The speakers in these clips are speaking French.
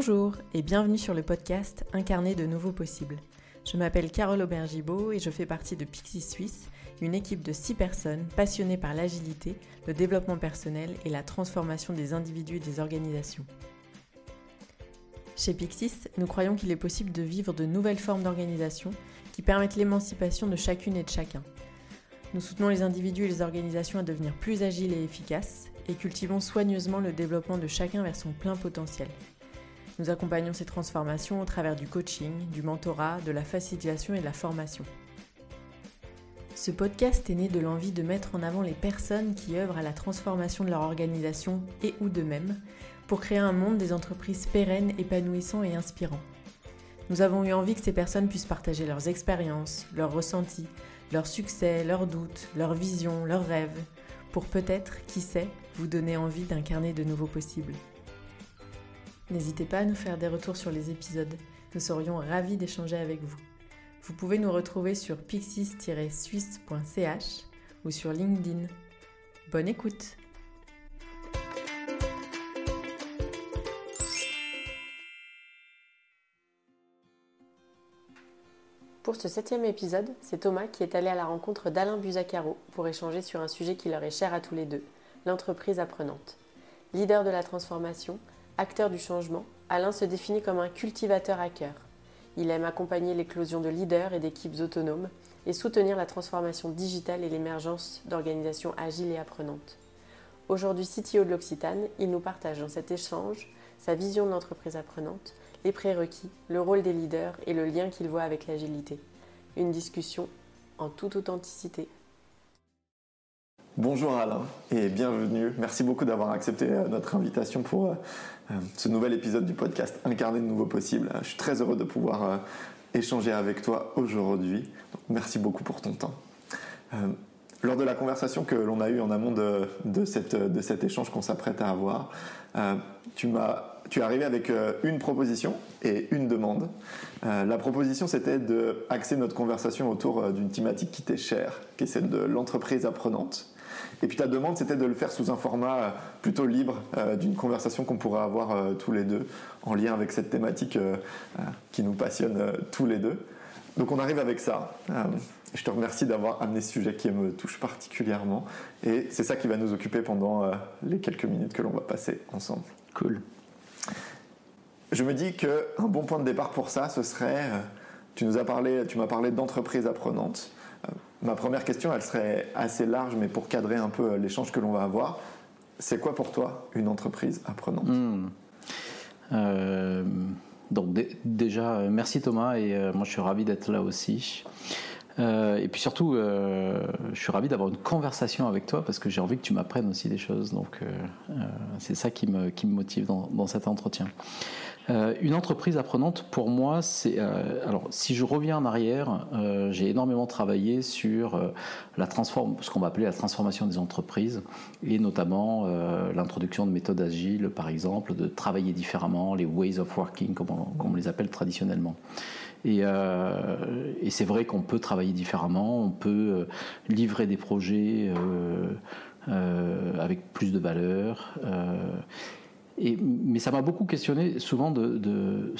Bonjour et bienvenue sur le podcast Incarner de nouveaux possibles. Je m'appelle Carole Aubergibaud et je fais partie de Pixie Suisse, une équipe de 6 personnes passionnées par l'agilité, le développement personnel et la transformation des individus et des organisations. Chez Pixis, nous croyons qu'il est possible de vivre de nouvelles formes d'organisation qui permettent l'émancipation de chacune et de chacun. Nous soutenons les individus et les organisations à devenir plus agiles et efficaces et cultivons soigneusement le développement de chacun vers son plein potentiel. Nous accompagnons ces transformations au travers du coaching, du mentorat, de la facilitation et de la formation. Ce podcast est né de l'envie de mettre en avant les personnes qui œuvrent à la transformation de leur organisation et ou d'eux-mêmes pour créer un monde des entreprises pérennes, épanouissants et inspirants. Nous avons eu envie que ces personnes puissent partager leurs expériences, leurs ressentis, leurs succès, leurs doutes, leurs visions, leurs rêves, pour peut-être, qui sait, vous donner envie d'incarner de nouveaux possibles. N'hésitez pas à nous faire des retours sur les épisodes, nous serions ravis d'échanger avec vous. Vous pouvez nous retrouver sur pixis-suisse.ch ou sur LinkedIn. Bonne écoute Pour ce septième épisode, c'est Thomas qui est allé à la rencontre d'Alain Buzacaro pour échanger sur un sujet qui leur est cher à tous les deux, l'entreprise apprenante. Leader de la transformation, acteur du changement, Alain se définit comme un cultivateur à cœur. Il aime accompagner l'éclosion de leaders et d'équipes autonomes et soutenir la transformation digitale et l'émergence d'organisations agiles et apprenantes. Aujourd'hui CTO de l'Occitane, il nous partage dans cet échange sa vision de l'entreprise apprenante, les prérequis, le rôle des leaders et le lien qu'il voit avec l'agilité. Une discussion en toute authenticité. Bonjour Alain et bienvenue. Merci beaucoup d'avoir accepté euh, notre invitation pour euh, euh, ce nouvel épisode du podcast Incarner de nouveaux possibles. Je suis très heureux de pouvoir échanger avec toi aujourd'hui. Merci beaucoup pour ton temps. Lors de la conversation que l'on a eue en amont de, de, de cet échange qu'on s'apprête à avoir, tu m'as tu es arrivé avec une proposition et une demande. la proposition, c'était d'axer notre conversation autour d'une thématique qui t'est chère, qui est celle de l'entreprise apprenante. Et puis ta demande, c'était de le faire sous un format euh, plutôt libre euh, d'une conversation qu'on pourrait avoir euh, tous les deux en lien avec cette thématique qui nous passionne tous les deux. Donc on arrive avec ça. je te remercie d'avoir amené ce sujet qui me touche particulièrement. Et c'est ça qui va nous occuper pendant les quelques minutes que l'on va passer ensemble. Cool. Je me dis qu'un bon point de départ pour ça, ce serait, tu nous as parlé, tu m'as parlé d'entreprise apprenante. Ma première question, elle serait assez large, mais pour cadrer un peu l'échange que l'on va avoir, c'est quoi pour toi une entreprise apprenante? Hmm. euh, Donc déjà, euh, merci Thomas, et euh, moi je suis ravi d'être là aussi. et puis surtout, je suis ravi d'avoir une conversation avec toi parce que j'ai envie que tu m'apprennes aussi des choses. Donc c'est ça qui me, qui me motive dans, dans cet entretien. Euh, une entreprise apprenante, pour moi, c'est. Euh, alors, si je reviens en arrière, euh, j'ai énormément travaillé sur la transform, ce qu'on va appeler la transformation des entreprises, et notamment l'introduction de méthodes agiles, par exemple, de travailler différemment, les ways of working, comme on, les appelle traditionnellement. Et c'est vrai qu'on peut travailler différemment, on peut livrer des projets avec plus de valeur mais ça m'a beaucoup questionné souvent de,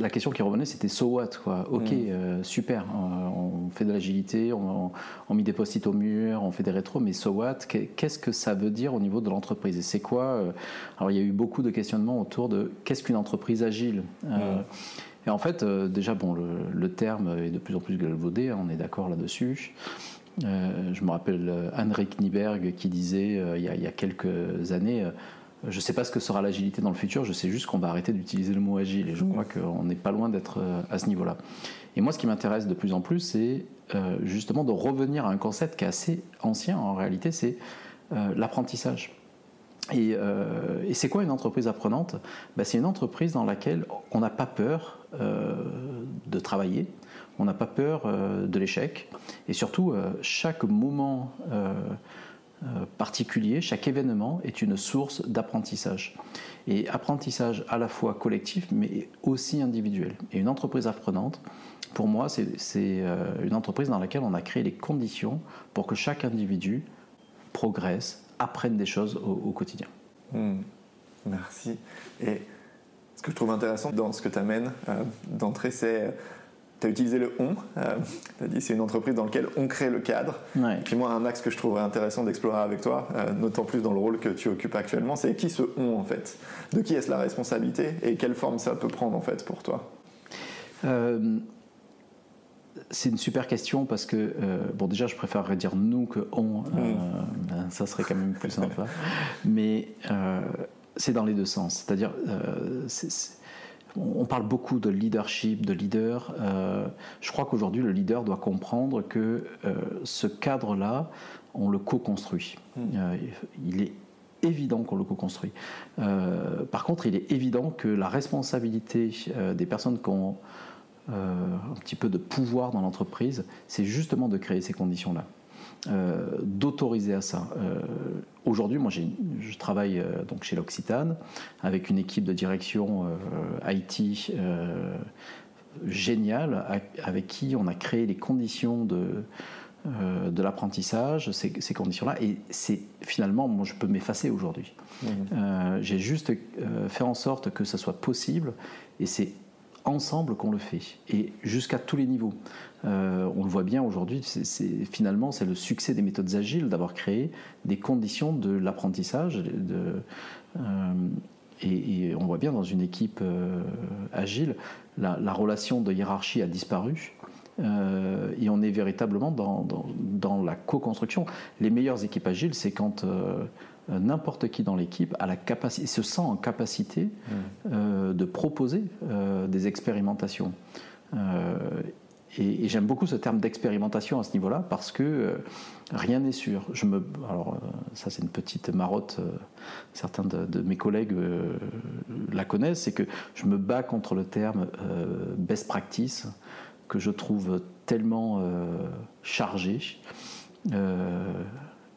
la question qui revenait c'était so what quoi ok mm. euh, super on, fait de l'agilité on, on, met des post-it au mur on fait des rétros mais so what qu'est-ce que ça veut dire au niveau de l'entreprise? Et c'est quoi euh, alors il y a eu beaucoup de questionnements autour de qu'est-ce qu'une entreprise agile euh, mm. et en fait déjà bon le, terme est de plus en plus galvaudé hein, on est d'accord là-dessus je me rappelle Henrik Nieberg qui disait il, y a, il, y a, quelques années je ne sais pas ce que sera l'agilité dans le futur, je sais juste qu'on va arrêter d'utiliser le mot agile et je crois qu'on n'est pas loin d'être euh, à ce niveau-là. Et moi, ce qui m'intéresse de plus en plus, c'est euh, justement de revenir à un concept qui est assez ancien en réalité, c'est euh, l'apprentissage. Et, c'est quoi une entreprise apprenante? Ben, C'est une entreprise dans laquelle on n'a pas peur de travailler, on n'a pas peur de l'échec, et surtout, chaque moment particulier, chaque événement est une source d'apprentissage. Et apprentissage à la fois collectif, mais aussi individuel. Et une entreprise apprenante, pour moi, c'est euh, une entreprise dans laquelle on a créé les conditions pour que chaque individu progresse, apprenne des choses au, quotidien. Hmm. Merci. Et Ce que je trouve intéressant dans ce que tu amènes d'entrée, c'est tu as utilisé le on, tu as dit c'est une entreprise dans laquelle on crée le cadre. Ouais. Et puis moi, un axe que je trouverais intéressant d'explorer avec toi, d'autant plus dans le rôle que tu occupes actuellement, c'est qui ce on en fait? De qui est-ce la responsabilité et quelle forme ça peut prendre en fait pour toi? C'est une super question parce que, euh, bon, déjà, je préférerais dire nous que on. Euh, mm. ça serait quand même plus sympa. Mais euh, c'est dans les deux sens. C'est-à-dire, on parle beaucoup de leadership, de leader. je crois qu'aujourd'hui, le leader doit comprendre que ce cadre-là, on le co-construit. Mm. il est évident qu'on le co-construit. par contre, il est évident que la responsabilité des personnes qu'on euh, un petit peu de pouvoir dans l'entreprise, c'est justement de créer ces conditions-là. Euh, d'autoriser à ça. Euh, aujourd'hui, moi, je travaille donc chez l'Occitane avec une équipe de direction IT géniale avec qui on a créé les conditions de, de l'apprentissage, ces, ces conditions-là. Et c'est finalement, moi, je peux m'effacer aujourd'hui. Mmh. J'ai juste fait en sorte que ça soit possible. Et c'est ensemble qu'on le fait, et jusqu'à tous les niveaux. Euh, on le voit bien aujourd'hui, c'est, finalement c'est le succès des méthodes agiles d'avoir créé des conditions de l'apprentissage. Euh, et, on voit bien dans une équipe euh, agile, la, relation de hiérarchie a disparu. et on est véritablement dans, dans la co-construction. Les meilleures équipes agiles, c'est quand n'importe qui dans l'équipe a la capacité, se sent en capacité mmh. euh, de proposer euh, des expérimentations. et, j'aime beaucoup ce terme d'expérimentation à ce niveau-là parce que rien n'est sûr. Je me, alors ça c'est une petite marotte, certains de, mes collègues la connaissent, c'est que je me bats contre le terme best practice que je trouve tellement chargé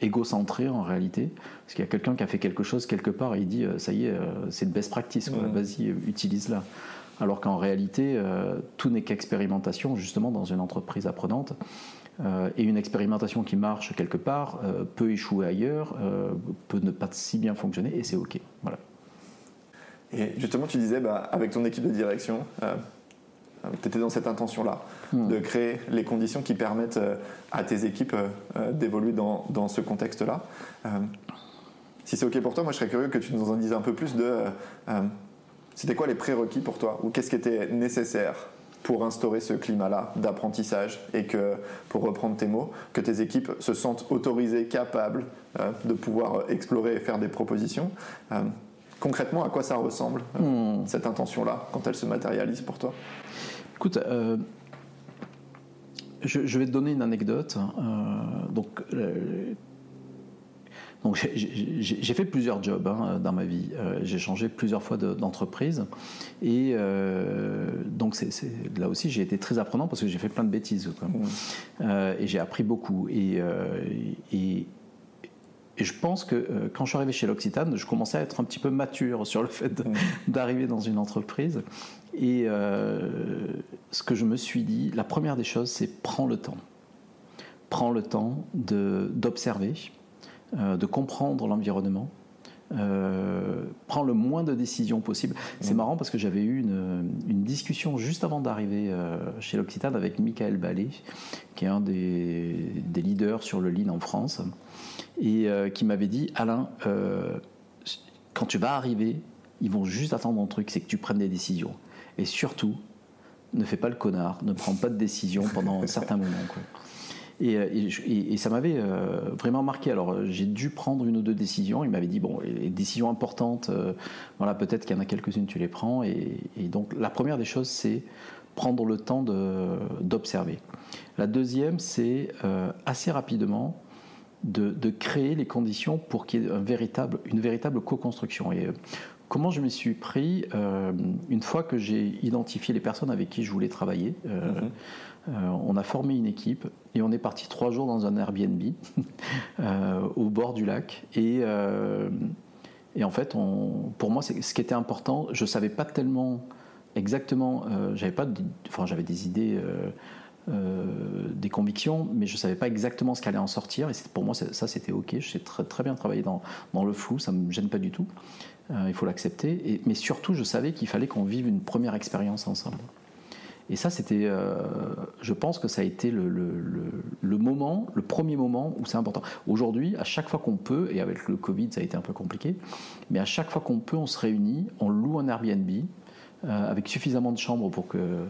égocentré en réalité, parce qu'il y a quelqu'un qui a fait quelque chose quelque part et il dit euh, ça y est, euh, c'est de best practice, vas-y, utilise-la. Alors qu'en réalité, euh, tout n'est qu'expérimentation justement dans une entreprise apprenante. et une expérimentation qui marche quelque part peut échouer ailleurs, peut ne pas si bien fonctionner et c'est OK. Voilà. Et justement, tu disais, bah, avec ton équipe de direction, tu étais dans cette intention-là, hmm. de créer les conditions qui permettent euh, à tes équipes euh, euh, d'évoluer dans, dans, ce contexte-là. si c'est OK pour toi, moi je serais curieux que tu nous en dises un peu plus de. C'était quoi les prérequis pour toi Ou qu'est-ce qui était nécessaire pour instaurer ce climat-là d'apprentissage et que, pour reprendre tes mots, que tes équipes se sentent autorisées, capables de pouvoir explorer et faire des propositions Concrètement, à quoi ça ressemble, hmm. cette intention-là, quand elle se matérialise pour toi? Écoute, euh, je, vais te donner une anecdote. Euh, donc, euh, donc j'ai fait plusieurs jobs hein, dans ma vie. j'ai changé plusieurs fois d'entreprise. et donc là aussi, j'ai été très apprenant parce que j'ai fait plein de bêtises. Mmh. et j'ai appris beaucoup. Et, et, et je pense que euh, quand je suis arrivé chez l'Occitane, je commençais à être un petit peu mature sur le fait mmh. d'arriver dans une entreprise. Et euh, ce que je me suis dit, la première des choses, c'est prends le temps. Prends le temps d'observer, euh, de comprendre l'environnement, euh, prends le moins de décisions possible. C'est mmh. marrant parce que j'avais eu une, discussion juste avant d'arriver chez l'Occitane avec Michael Ballet, qui est un des, des, leaders sur le lean en France et euh, qui m'avait dit Alain, euh, quand tu vas arriver, ils vont juste attendre un truc, c'est que tu prennes des décisions. Et surtout, ne fais pas le connard, ne prends pas de décision pendant un certain moment. Euh, et, et, ça m'avait vraiment marqué. Alors j'ai dû prendre une ou deux décisions. Il m'avait dit bon, les décisions importantes, voilà, peut-être qu'il y en a quelques-unes, tu les prends. Et, donc la première des choses, c'est prendre le temps d'observer. La deuxième, c'est assez rapidement de, créer les conditions pour qu'il y ait une véritable co-construction. Euh, comment je m'y suis pris euh, Une fois que j'ai identifié les personnes avec qui je voulais travailler, euh, mhm. on a formé une équipe et on est parti trois jours dans un Airbnb au bord du lac. Et, et en fait, on, pour moi, ce qui était important, je ne savais pas tellement exactement, j'avais pas, enfin, j'avais des idées euh, des convictions, mais je ne savais pas exactement ce qu'allait en sortir. Et pour moi, ça, c'était OK. Je sais très, très bien travailler dans, dans, le flou, ça ne me gêne pas du tout. Il faut l'accepter. Mais surtout, je savais qu'il fallait qu'on vive une première expérience ensemble. Et ça, c'était, euh, je pense que ça a été le, le, moment, le premier moment où c'est important. Aujourd'hui, à chaque fois qu'on peut, et avec le Covid, ça a été un peu compliqué, mais à chaque fois qu'on peut, on se réunit, on loue un Airbnb. Euh, avec suffisamment de chambres pour que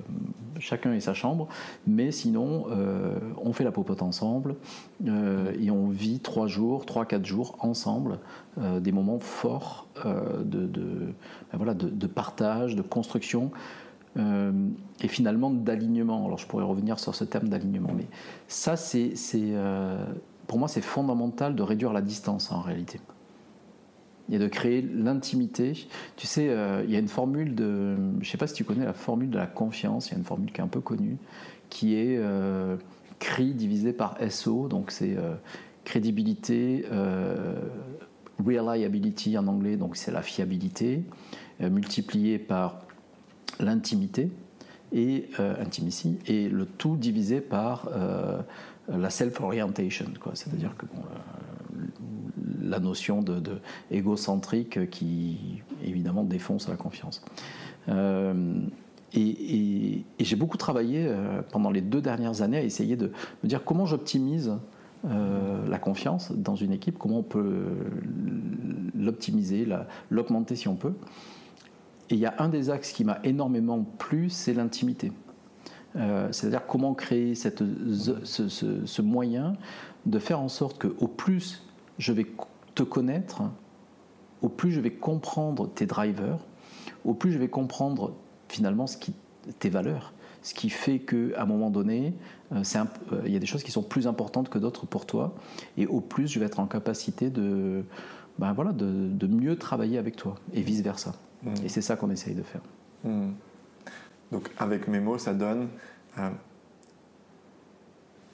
chacun ait sa chambre, mais sinon euh, on fait la popote ensemble et on vit trois jours, trois, quatre jours ensemble, des moments forts de, ben voilà, de, partage, de construction. Euh, et finalement d'alignement. Alors je pourrais revenir sur ce terme d'alignement, mais ça, c'est, euh, pour moi, c'est fondamental de réduire la distance en réalité et de créer l'intimité. Tu sais, euh, il y a une formule de, je ne sais pas si tu connais la formule de la confiance, il y a une formule qui est un peu connue, qui est CRI divisé par SO, donc c'est crédibilité, reliability en anglais, donc c'est la fiabilité, multiplié par l'intimité et euh, intimacy et le tout divisé par euh, la self-orientation, c'est-à-dire que euh, la notion de, égocentrique qui évidemment défonce la confiance. et, j'ai beaucoup travaillé pendant les deux dernières années à essayer de me dire comment j'optimise la confiance dans une équipe, comment on peut l'optimiser, l'augmenter si on peut. Et il y a un des axes qui m'a énormément plu, c'est l'intimité. Euh, c'est-à-dire comment créer cette, ce, moyen de faire en sorte que au plus je vais te connaître, au plus je vais comprendre tes drivers, au plus je vais comprendre finalement ce qui, tes valeurs, ce qui fait qu'à un moment donné, euh, euh, il y a des choses qui sont plus importantes que d'autres pour toi, et au plus je vais être en capacité de, ben voilà, de, de mieux travailler avec toi, et vice-versa. Et c'est ça qu'on essaye de faire. Hmm. Donc avec mes mots, ça donne euh,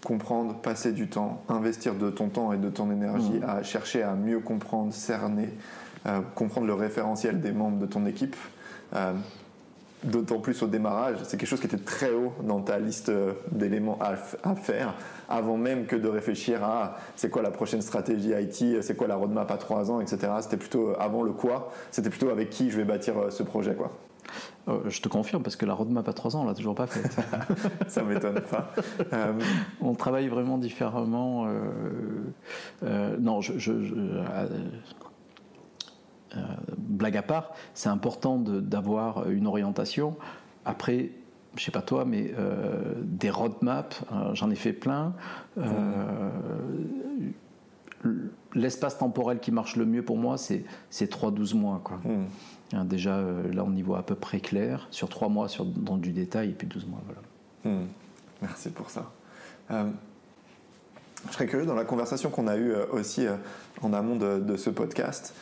comprendre, passer du temps, investir de ton temps et de ton énergie hmm. à chercher à mieux comprendre, cerner, euh, comprendre le référentiel des membres de ton équipe. Euh, d'autant plus au démarrage, c'est quelque chose qui était très haut dans ta liste d'éléments à, faire, avant même que de réfléchir à c'est quoi la prochaine stratégie IT, c'est quoi la roadmap à trois ans, etc. C'était plutôt avant le quoi, c'était plutôt avec qui je vais bâtir euh, ce projet. quoi. Euh, je te confirme, parce que la roadmap à trois ans, on l'a toujours pas faite. Ça m'étonne pas. Euh, on travaille vraiment différemment. non, je, euh, blague à part, c'est important d'avoir une orientation. Après, je sais pas toi, mais euh, des roadmaps, euh, j'en ai fait plein. L'espace temporel qui marche le mieux pour moi, c'est 3-12 mois. Quoi. Hmm. Hein, déjà, là, on y voit à peu près clair. Sur 3 mois, dans du détail, et puis 12 mois. Voilà. Hmm. Merci pour ça. je serais curieux, dans la conversation qu'on a eue aussi en amont de, ce podcast,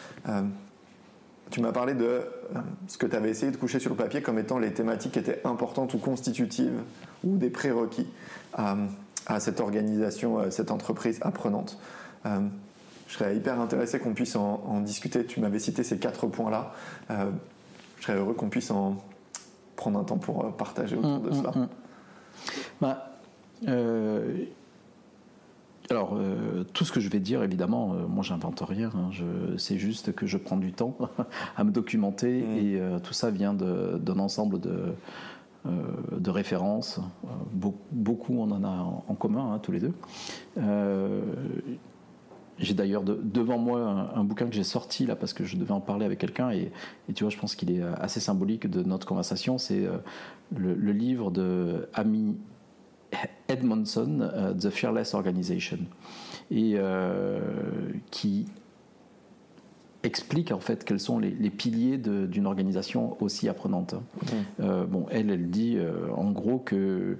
tu m'as parlé de euh, ce que tu avais essayé de coucher sur le papier comme étant les thématiques qui étaient importantes ou constitutives ou des prérequis à, cette organisation, à cette entreprise apprenante. Euh, je serais hyper intéressé qu'on puisse en, discuter. Tu m'avais cité ces quatre points-là. Euh, je serais heureux qu'on puisse en prendre un temps pour partager autour de mmh, cela. Mmh, mmh. Bah, alors, euh, tout ce que je vais dire, évidemment, euh, moi, j'invente rien. Hein. c'est juste que je prends du temps à me documenter mm. et euh, tout ça vient d'un ensemble de, de références. beaucoup, on en a en, commun, hein, tous les deux. J'ai d'ailleurs devant moi un, bouquin que j'ai sorti là parce que je devais en parler avec quelqu'un et, tu vois, je pense qu'il est assez symbolique de notre conversation. C'est le, le, livre de Ami Edmondson, euh, The Fearless Organization, et euh, qui explique en fait quels sont les, piliers d'une organisation aussi apprenante. Euh, bon, elle, elle dit en gros que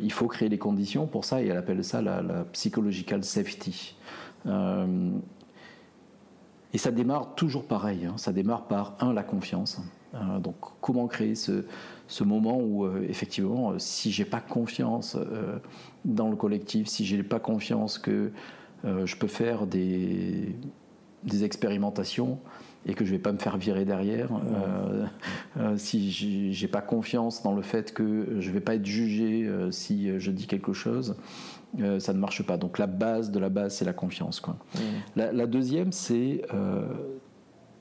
il faut créer les conditions pour ça et elle appelle ça la, psychological safety. Et ça démarre toujours pareil. Hein. ça démarre par un la confiance. donc comment créer ce, moment où euh, effectivement, euh, si j'ai pas confiance euh, dans le collectif, si j'ai pas confiance que je peux faire des, des expérimentations et que je vais pas me faire virer derrière, si j'ai pas confiance dans le fait que je vais pas être jugé si je dis quelque chose, ça ne marche pas. Donc la base de la base, c'est la confiance. Quoi. La, la, deuxième, c'est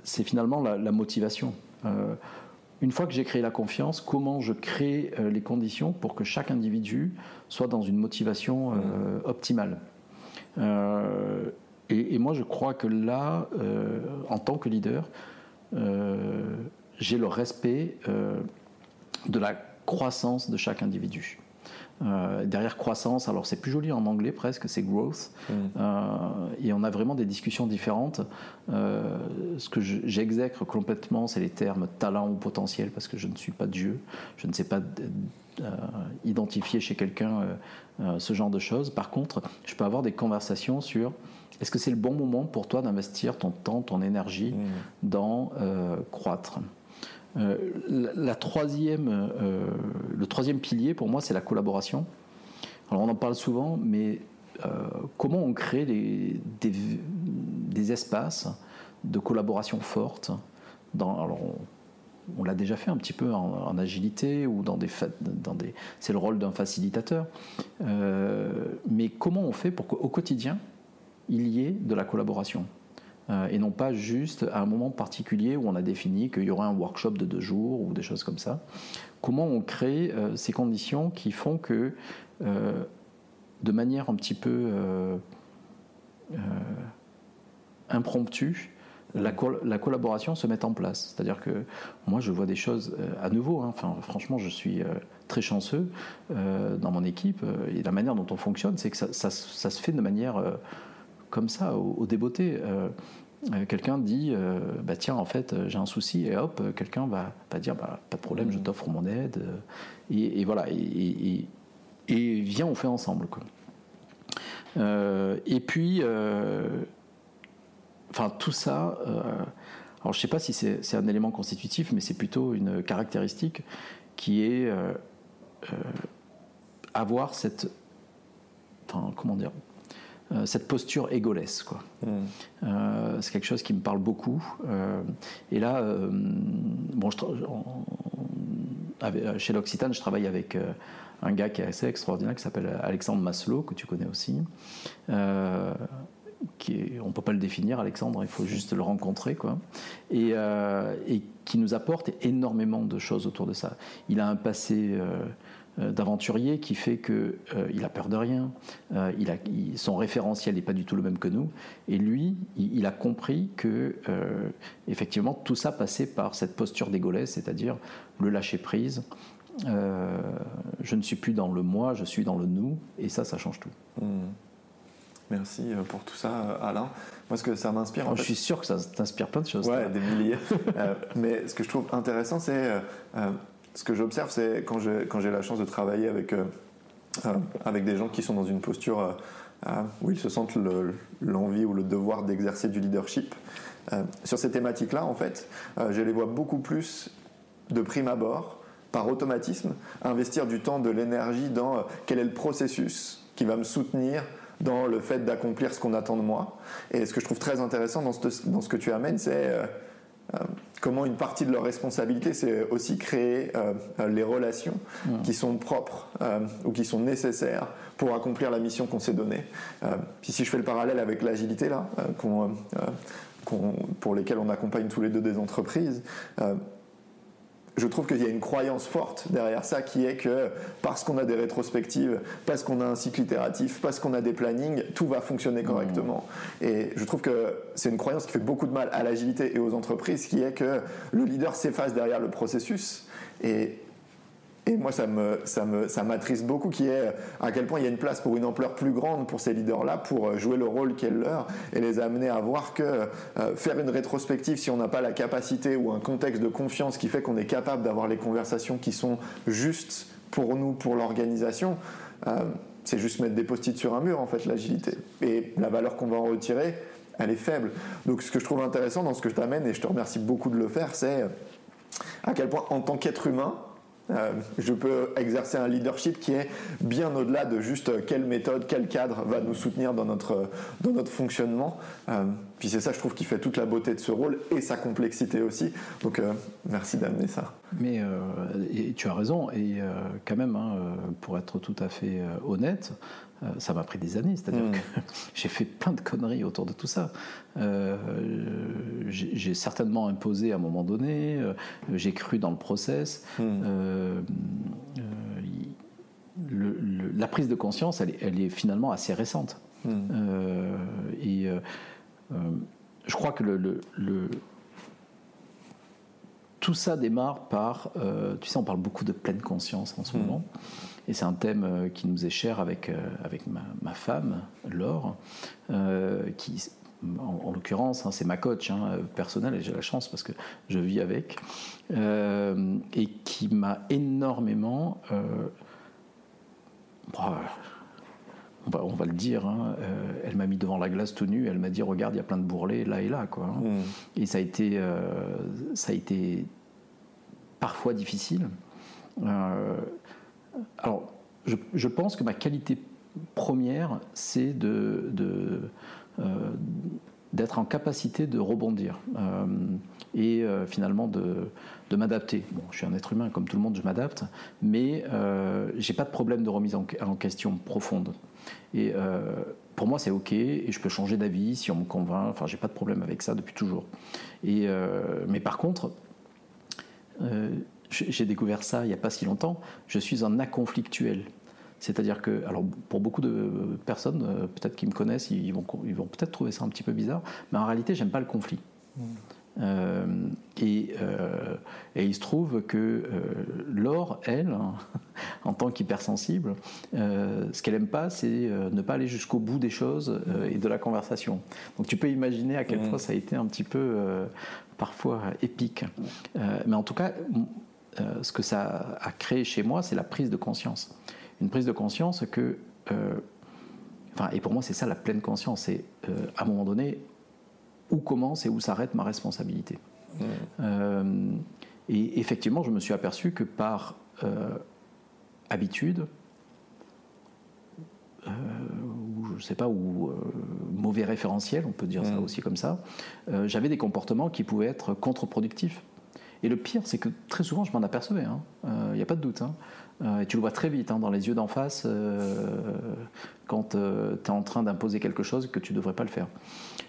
c'est finalement la, motivation. une fois que j'ai créé la confiance, comment je crée les conditions pour que chaque individu soit dans une motivation mmh. optimale? Et, moi, je crois que là, en tant que leader, j'ai le respect de la croissance de chaque individu. Euh, derrière croissance, alors c'est plus joli en anglais presque, c'est growth. Mm. Euh, et on a vraiment des discussions différentes. Euh, ce que j'exècre complètement, c'est les termes talent ou potentiel, parce que je ne suis pas Dieu. Je ne sais pas identifier chez quelqu'un ce genre de choses. Par contre, je peux avoir des conversations sur est-ce que c'est le bon moment pour toi d'investir ton temps, ton énergie mm. dans croître? Euh, la, troisième, euh, le troisième pilier pour moi, c'est la collaboration. Alors on en parle souvent, mais euh, comment on crée des, espaces de collaboration forte dans, alors on, l'a déjà fait un petit peu en, agilité ou dans des, c'est le rôle d'un facilitateur. mais comment on fait pour qu'au quotidien il y ait de la collaboration? Et non pas juste à un moment particulier où on a défini qu'il y aurait un workshop de deux jours ou des choses comme ça. Comment on crée euh, ces conditions qui font que, euh, de manière un petit peu impromptue, la, la, collaboration se met en place. C'est-à-dire que moi, je vois des choses à nouveau. Hein. franchement, je suis très chanceux dans mon équipe. et la manière dont on fonctionne, c'est que ça, se fait de manière comme ça, au, au débeauté. Euh, euh, quelqu'un dit euh, bah tiens en fait j'ai un souci et hop quelqu'un va, va, dire bah, pas de problème je mm. t'offre mon aide et, voilà et, et, viens on fait ensemble quoi. et puis enfin tout ça alors je sais pas si c'est un élément constitutif mais c'est plutôt une caractéristique qui est avoir cette enfin comment dire euh, cette posture égolesse. Quoi. Hmm. Euh, c'est quelque chose qui me parle beaucoup. Euh, et là, bon, chez l'Occitane, je travaille avec un gars qui est assez extraordinaire, qui s'appelle Alexandre Maslow, que tu connais aussi. Qui on ne peut pas le définir, Alexandre, il faut juste le rencontrer, quoi. Et, et qui nous apporte énormément de choses autour de ça. Il a un passé d'aventurier qui fait qu'il euh, il a peur de rien, euh, il a, son référentiel n'est pas du tout le même que nous, et lui, il, a compris que effectivement tout ça passait par cette posture d'égolesse, c'est-à-dire le lâcher prise. je ne suis plus dans le moi, je suis dans le nous, et ça, ça change tout. Hmm. Merci pour tout ça, Alain. Moi, ce que ça m'inspire. Oh, je suis sûr que ça t'inspire plein de choses. Ouais, des milliers. mais ce que je trouve intéressant, c'est ce que j'observe, c'est quand j'ai la chance de travailler avec, euh, euh, avec des gens qui sont dans une posture euh, où ils se sentent l'envie ou le devoir d'exercer du leadership. sur ces thématiques-là, en fait, je les vois beaucoup plus de prime abord, par automatisme, investir du temps, de l'énergie dans quel est le processus qui va me soutenir dans le fait d'accomplir ce qu'on attend de moi. Et ce que je trouve très intéressant dans ce, que tu amènes, c'est comment une partie de leur responsabilité, c'est aussi créer euh, euh, les relations qui sont propres ou qui sont nécessaires pour accomplir la mission qu'on s'est donnée. puis si je fais le parallèle avec l'agilité, là, pour lesquelles on accompagne tous les deux des entreprises, je trouve qu'il y a une croyance forte derrière ça qui est que parce qu'on a des rétrospectives, parce qu'on a un cycle itératif, parce qu'on a des plannings, tout va fonctionner correctement. Et je trouve que c'est une croyance qui fait beaucoup de mal à l'agilité et aux entreprises, qui est que le leader s'efface derrière le processus. Et et moi, ça me, ça me, ça m'attriste beaucoup, qui est à quel point il y a une place pour une ampleur plus grande pour ces leaders-là, pour jouer le rôle qui est leur, et les amener à voir que euh, faire une rétrospective, si on n'a pas la capacité ou un contexte de confiance qui fait qu'on est capable d'avoir les conversations qui sont justes pour nous, pour l'organisation, euh, c'est juste mettre des post-it sur un mur, en fait, l'agilité. Et la valeur qu'on va en retirer, elle est faible. Donc, ce que je trouve intéressant dans ce que je t'amène, et je te remercie beaucoup de le faire, c'est à quel point, en tant qu'être humain, euh, je peux exercer un leadership qui est bien au-delà de juste quelle méthode, quel cadre va nous soutenir dans notre, dans notre fonctionnement. Euh, puis c'est ça, je trouve, qui fait toute la beauté de ce rôle et sa complexité aussi. Donc, euh, merci d'amener ça. Mais et tu as raison, et quand même, hein, pour être tout à fait honnête, ça m'a pris des années, c'est-à-dire hmm. que j'ai fait plein de conneries autour de tout ça. j'ai certainement imposé à un moment donné, j'ai cru dans le process. Hmm la prise de conscience, elle, est finalement assez récente. Hmm. Euh, et euh, euh, je crois que le, tout ça démarre par, tu sais, on parle beaucoup de pleine conscience en ce hmm. moment, et c'est un thème qui nous est cher avec, avec ma, femme, Laure, qui, en, l'occurrence, hein, c'est ma coach hein, personnelle, et j'ai la chance parce que je vis avec, et qui m'a énormément bah, on, va, le dire, hein, euh, elle m'a mis devant la glace tout nu, elle m'a dit regarde, il y a plein de bourrelets là et là. Quoi, hein. mm. Et ça a, été, euh, ça a été parfois difficile. Euh, alors, je, pense que ma qualité première, c'est de, d'être en capacité de rebondir et finalement de, m'adapter. Bon, je suis un être humain, comme tout le monde, je m'adapte, mais euh, j'ai pas de problème de remise en, question profonde. Et euh, pour moi, c'est ok, et je peux changer d'avis si on me convainc. Enfin, j'ai pas de problème avec ça depuis toujours. Et euh, mais par contre, euh, j'ai découvert ça il n'y a pas si longtemps. Je suis un aconflictuel. C'est-à-dire que, alors pour beaucoup de personnes, peut-être qui me connaissent, ils vont, ils vont peut-être trouver ça un petit peu bizarre, mais en réalité, j'aime pas le conflit. Mmh. Euh, et, euh, et, il se trouve que euh, Laure, elle, en tant qu'hypersensible, ce qu'elle aime pas, c'est ne pas aller jusqu'au bout des choses et de la conversation. Donc tu peux imaginer à quel point ça a été un petit peu parfois épique. mais en tout cas, ce que ça a créé chez moi, c'est la prise de conscience. Une prise de conscience que, enfin, et pour moi, c'est ça la pleine conscience. C'est à un moment donné, où commence et où s'arrête ma responsabilité. Euh, et effectivement, je me suis aperçu que par euh, habitude, euh, je ne sais pas, ou mauvais référentiel, on peut dire ça aussi comme ça, j'avais des comportements qui pouvaient être contre-productifs. Et le pire, c'est que très souvent, je m'en apercevais, il hein. n'y a pas de doute. Hein. et tu le vois très vite hein, dans les yeux d'en face quand tu es en train d'imposer quelque chose que tu ne devrais pas le faire.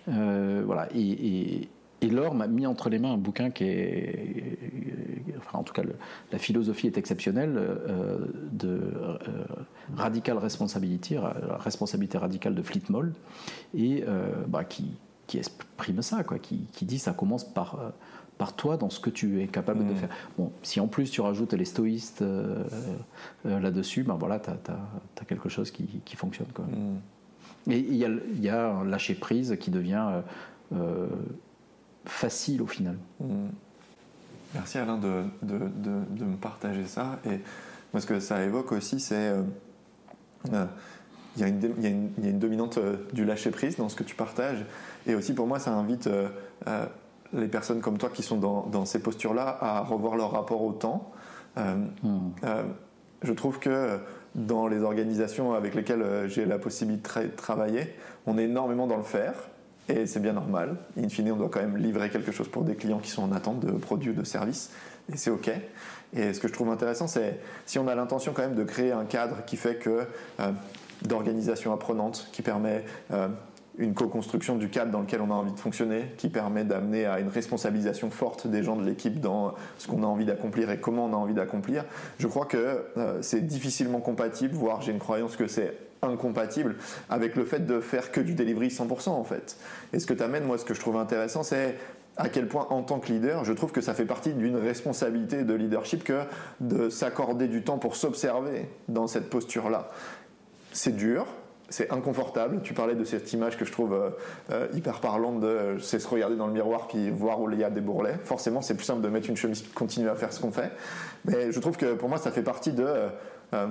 Euh, voilà. Et, Laure m'a mis entre les mains un bouquin qui est, enfin en tout cas la philosophie est exceptionnelle euh, de euh, Radical Responsibility, la responsabilité radicale de Flitmol, et bah, qui, qui, exprime ça, quoi, qui, qui, dit ça commence par par toi dans ce que tu es capable de mmh. faire. Bon, si en plus tu rajoutes les stoïstes là-dessus, ben voilà, tu as, quelque chose qui, qui fonctionne. Quoi. Mmh. Et il y, a, un lâcher prise qui devient euh, euh, facile au final. Hmm. Merci Alain de, me partager ça. Et moi, ce que ça évoque aussi, c'est. Euh, il y, a une dominante du lâcher prise dans ce que tu partages. Et aussi, pour moi, ça invite les personnes comme toi qui sont dans, ces postures-là à revoir leur rapport au temps. Hmm. je trouve que dans les organisations avec lesquelles euh, j'ai la possibilité de travailler, on est énormément dans le faire. Et c'est bien normal. In fine, on doit quand même livrer quelque chose pour des clients qui sont en attente de produits ou de services. Et c'est OK. Et ce que je trouve intéressant, c'est si on a l'intention quand même de créer un cadre qui fait que euh, d'organisation apprenante, qui permet euh, une co-construction du cadre dans lequel on a envie de fonctionner, qui permet d'amener à une responsabilisation forte des gens de l'équipe dans ce qu'on a envie d'accomplir et comment on a envie d'accomplir. Je crois que euh, c'est difficilement compatible, voire j'ai une croyance que c'est incompatible avec le fait de faire que du delivery 100% en fait. Et ce que tu amènes, moi, ce que je trouve intéressant, c'est à quel point en tant que leader, je trouve que ça fait partie d'une responsabilité de leadership que de s'accorder du temps pour s'observer dans cette posture-là. C'est dur, c'est inconfortable. Tu parlais de cette image que je trouve euh, euh, hyper parlante de c'est se regarder dans le miroir puis voir où il y a des bourrelets. Forcément, c'est plus simple de mettre une chemise continuer à faire ce qu'on fait. Mais je trouve que pour moi, ça fait partie de euh,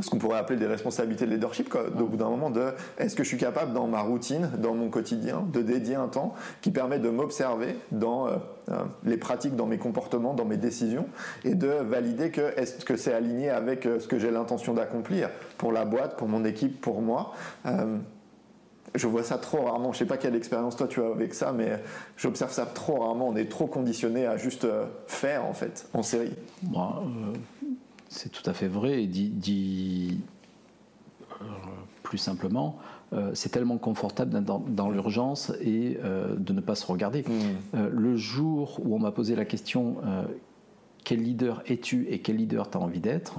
ce qu'on pourrait appeler des responsabilités de leadership, quoi, au bout d'un moment de est-ce que je suis capable dans ma routine, dans mon quotidien, de dédier un temps qui permet de m'observer dans euh, euh, les pratiques, dans mes comportements, dans mes décisions, et de valider que est-ce que c'est aligné avec euh, ce que j'ai l'intention d'accomplir pour la boîte, pour mon équipe, pour moi. je vois ça trop rarement. Je sais pas quelle expérience toi tu as avec ça, mais j'observe ça trop rarement. On est trop conditionné à juste faire en fait en série. Moi, c'est tout à fait vrai. Et dit, euh, plus simplement, c'est tellement confortable d'être dans, l'urgence et de ne pas se regarder. Mmh. le jour où on m'a posé la question quel leader es-tu et quel leader tu as envie d'être,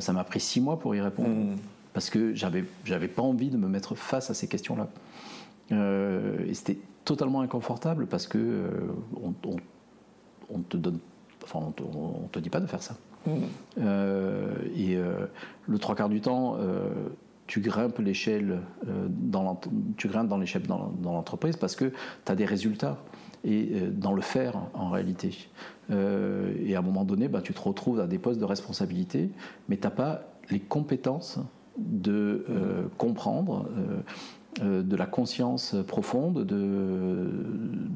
ça m'a pris six mois pour y répondre. Mmh parce que j'avais j'avais pas envie de me mettre face à ces questions-là. Euh, et c'était totalement inconfortable parce que euh, on, te donne, enfin on te, te, dit pas de faire ça. Euh, et le trois quarts du temps, tu grimpes l'échelle dans dans l'échelle dans, l'entreprise parce que tu as des résultats et dans le faire en réalité. et à un moment donné, bah, tu te retrouves à des postes de responsabilité, mais tu n'as pas les compétences de euh, comprendre euh, euh, de la conscience profonde de,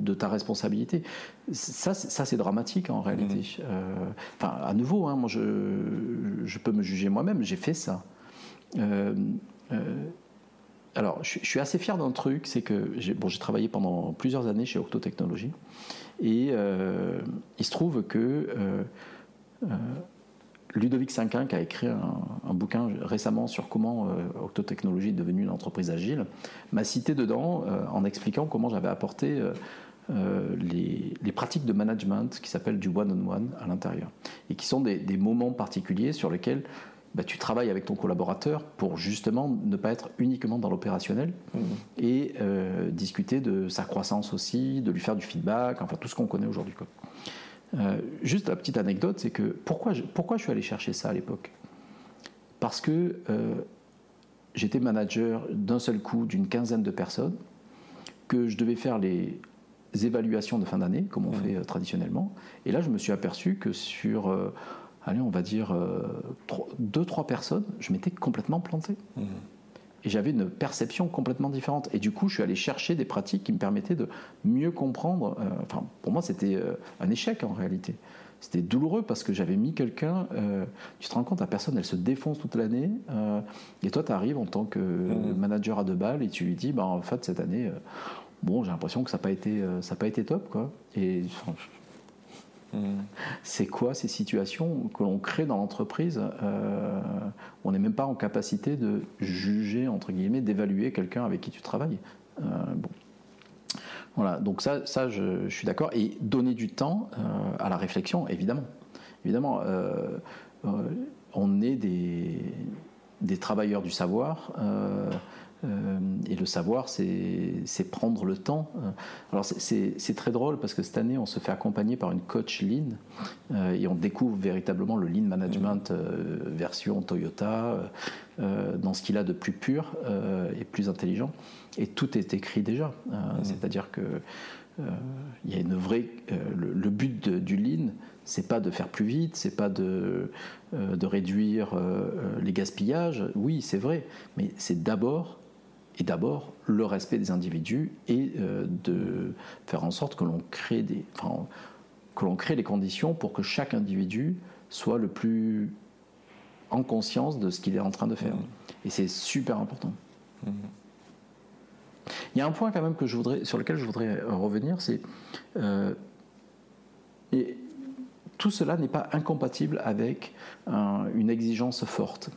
de ta responsabilité. Ça, ça c'est dramatique en réalité. Mmh. enfin, à nouveau, hein, moi, je, je, peux me juger moi-même, j'ai fait ça. alors, je, suis assez fier d'un truc, c'est que j'ai bon, travaillé pendant plusieurs années chez Octo Technologies, et il se trouve que Ludovic Cinquin, qui a écrit un, bouquin récemment sur comment euh, Octotechnologie est devenue une entreprise agile, m'a cité dedans euh, en expliquant comment j'avais apporté euh, les, pratiques de management qui s'appellent du one-on-one à l'intérieur et qui sont des, moments particuliers sur lesquels bah, tu travailles avec ton collaborateur pour justement ne pas être uniquement dans l'opérationnel mmh. et discuter de sa croissance aussi, de lui faire du feedback, enfin tout ce qu'on connaît aujourd'hui. Euh, juste la petite anecdote, c'est que pourquoi je, pourquoi je suis allé chercher ça à l'époque? Parce que euh, j'étais manager d'un seul coup d'une quinzaine de personnes, que je devais faire les évaluations de fin d'année, comme on fait euh, traditionnellement. Et là, je me suis aperçu que sur, allez, on va dire, deux, trois personnes, je m'étais complètement planté. Mmh et j'avais une perception complètement différente. Et du coup, je suis allé chercher des pratiques qui me permettaient de mieux comprendre. Euh, enfin, pour moi, c'était euh, un échec en réalité. C'était douloureux parce que j'avais mis quelqu'un, euh, tu te rends compte, la personne, elle se défonce toute l'année, et toi, tu arrives en tant que mmh. manager à deux balles et tu lui dis, bah, en fait, cette année, bon, j'ai l'impression que ça n'a pas, été, ça pas été top, quoi. Et c'est quoi ces situations que l'on crée dans l'entreprise euh, On n'est même pas en capacité de juger, entre guillemets, d'évaluer quelqu'un avec qui tu travailles. Euh. Voilà, donc ça, je, suis d'accord. Et donner du temps euh, à la réflexion, évidemment. Évidemment, on est des, travailleurs du savoir. Euh, et le savoir, c'est prendre le temps. Alors c'est très drôle parce que cette année, on se fait accompagner par une coach Lean euh, et on découvre véritablement le Lean Management euh, version Toyota dans ce qu'il a de plus pur et plus intelligent. Et tout est écrit déjà. C'est-à-dire que il y a une vraie. Le, but du Lean, c'est pas de faire plus vite, c'est pas de, de réduire les gaspillages. Oui, c'est vrai, mais c'est d'abord et d'abord le respect des individus et euh, de faire en sorte que l'on crée des, que l'on crée les conditions pour que chaque individu soit le plus en conscience de ce qu'il est en train de faire. Mmh. Et c'est super important. Mmh. Il y a un point quand même que je voudrais, sur lequel je voudrais revenir, c'est euh, et tout cela n'est pas incompatible avec une exigence forte.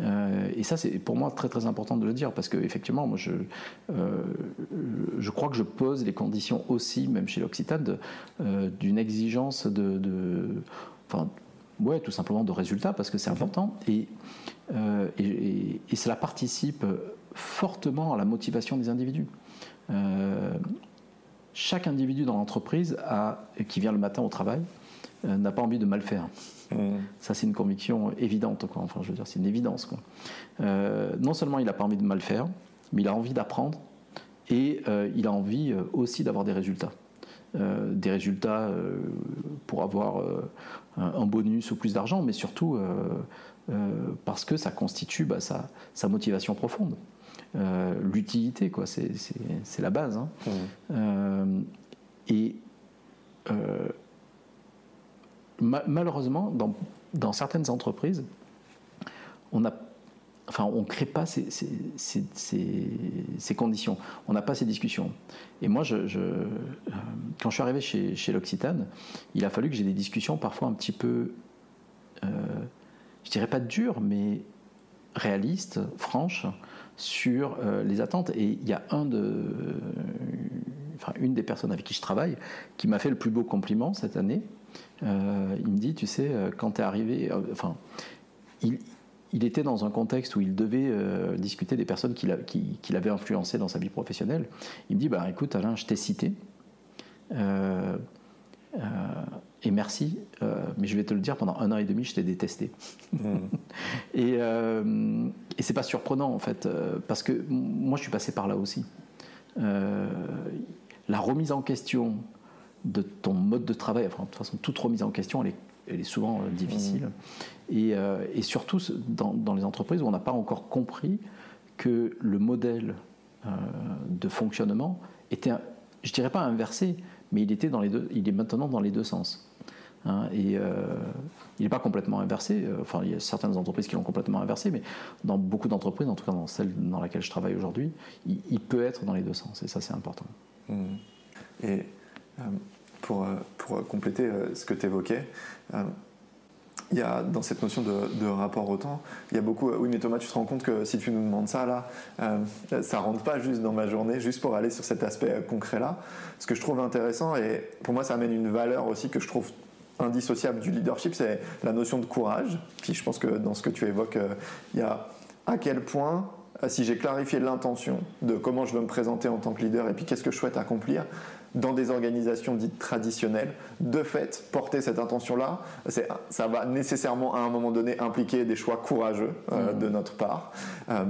Euh, et ça, c'est pour moi très très important de le dire parce que effectivement, moi, je, euh, je crois que je pose les conditions aussi, même chez l'Occitane, euh, d'une exigence de, enfin, ouais, tout simplement de résultats parce que c'est mhm. important et, et, et, cela participe fortement à la motivation des individus. chaque individu dans l'entreprise qui vient le matin au travail n'a pas envie de mal faire. Mm. Ça, c'est une conviction évidente. Quoi. Enfin, je veux dire, c'est une évidence. Quoi. Euh, non seulement il n'a pas envie de mal faire, mais il a envie d'apprendre et euh, il a envie euh, aussi d'avoir des résultats. des résultats pour avoir un, bonus ou plus d'argent, mais surtout parce que ça constitue bah, sa, sa, motivation profonde. L'utilité, quoi, c'est, la base. Hein. Mm. et malheureusement, dans, certaines entreprises, on ne crée pas ces, conditions, on n'a pas ces discussions. Et moi, euh, quand je suis arrivé chez, l'Occitane, il a fallu que j'ai des discussions parfois un petit peu, euh, je dirais pas dures, mais réalistes, franches, sur euh, les attentes. Et il y a une des personnes avec qui je travaille qui m'a fait le plus beau compliment cette année. Il me dit, tu sais, quand tu es arrivé, enfin, il, il était dans un contexte où il devait euh, discuter des personnes qu'il qui, avait influencées dans sa vie professionnelle. Il me dit bah, Écoute, Alain, je t'ai cité. Euh, euh, et merci, mais je vais te le dire, pendant un an et demi, je t'ai détesté. Mmh. et, et c'est pas surprenant, en fait, parce que moi, je suis passé par là aussi. la remise en question de ton mode de travail, enfin, de toute façon, toute remise en question, elle est elle est souvent euh, difficile. Mmh. Euh, et, surtout dans, les entreprises où on n'a pas encore compris que le modèle euh, de fonctionnement était, je dirais pas inversé, mais il, était dans les deux, il est maintenant dans les deux sens. Hein. et il n'est pas complètement inversé. Enfin, il y a certaines entreprises qui l'ont complètement inversé, mais dans beaucoup d'entreprises, en tout cas dans celle dans laquelle je travaille aujourd'hui, il, peut être dans les deux sens. Et ça, c'est important. Mmh. Et pour, pour compléter ce que tu évoquais, euh, il y a dans cette notion de, rapport au temps, il y a beaucoup. Oui, mais Thomas, tu te rends compte que si tu nous demandes ça là, euh, ça rentre pas juste dans ma journée, juste pour aller sur cet aspect euh, concret là. Ce que je trouve intéressant et pour moi, ça amène une valeur aussi que je trouve indissociable du leadership, c'est la notion de courage. Puis je pense que dans ce que tu évoques, il y a à quel point si j'ai clarifié l'intention de comment je veux me présenter en tant que leader et puis qu'est-ce que je souhaite accomplir, dans des organisations dites traditionnelles, de fait, porter cette intention-là, ça va nécessairement à un moment donné impliquer des choix courageux euh, mmh. de notre part, euh,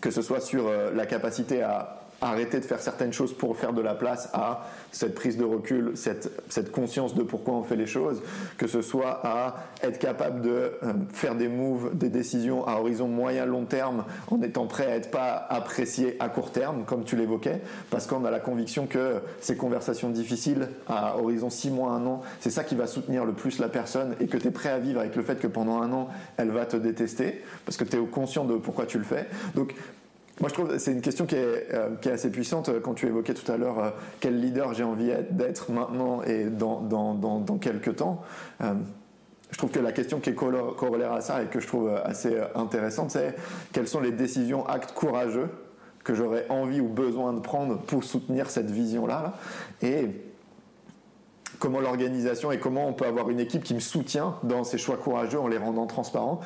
que ce soit sur euh, la capacité à arrêter de faire certaines choses pour faire de la place à cette prise de recul, cette, conscience de pourquoi on fait les choses, que ce soit à être capable de euh, faire des moves, des décisions à horizon moyen long terme en étant prêt à être pas apprécié à court terme, comme tu l'évoquais, parce qu'on a la conviction que ces conversations difficiles à horizon 6 mois, 1 an, c'est ça qui va soutenir le plus la personne et que tu es prêt à vivre avec le fait que pendant un an, elle va te détester, parce que tu es conscient de pourquoi tu le fais. Donc moi, je trouve que c'est une question qui est, euh, assez puissante quand tu évoquais tout à l'heure euh, quel leader j'ai envie d'être maintenant et dans, quelques temps. Euh, je trouve que la question qui est corollaire à ça et que je trouve assez intéressante, c'est quelles sont les décisions, actes courageux que j'aurais envie ou besoin de prendre pour soutenir cette vision-là. Et comment l'organisation et comment on peut avoir une équipe qui me soutient dans ces choix courageux en les rendant transparents.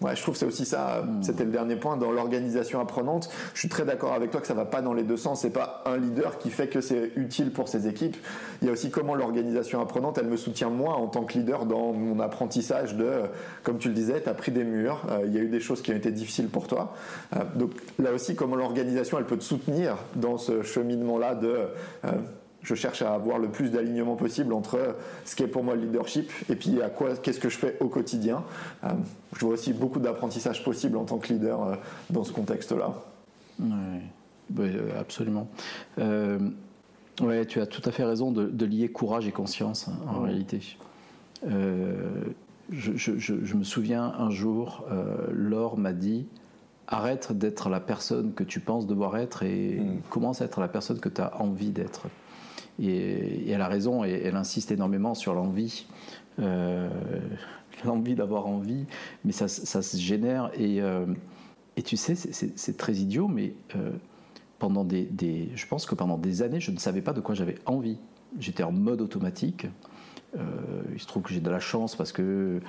Ouais, je trouve que c'est aussi ça, hmm. c'était le dernier point, dans l'organisation apprenante. Je suis très d'accord avec toi que ça va pas dans les deux sens. C'est pas un leader qui fait que c'est utile pour ses équipes. Il y a aussi comment l'organisation apprenante, elle me soutient moi en tant que leader dans mon apprentissage de, comme tu le disais, tu as pris des murs, euh, il y a eu des choses qui ont été difficiles pour toi. Euh, donc là aussi, comment l'organisation, elle peut te soutenir dans ce cheminement-là de... Euh, je cherche à avoir le plus d'alignement possible entre ce qui est pour moi le leadership et puis à quoi, qu'est-ce que je fais au quotidien. Euh, je vois aussi beaucoup d'apprentissage possible en tant que leader euh, dans ce contexte-là. Oui, euh, absolument. ouais, tu as tout à fait raison de, lier courage et conscience hein, en réalité. Je, me souviens un jour, Laure m'a dit arrête d'être la personne que tu penses devoir être et mm. commence à être la personne que tu as envie d'être. Et, elle a raison, et elle insiste énormément sur l'envie. Euh, l'envie d'avoir envie, mais ça, se génère. Et, euh, et tu sais, c'est très idiot, mais euh, pendant des, je pense que pendant des années, je ne savais pas de quoi j'avais envie. J'étais en mode automatique. il se trouve que j'ai de la chance parce que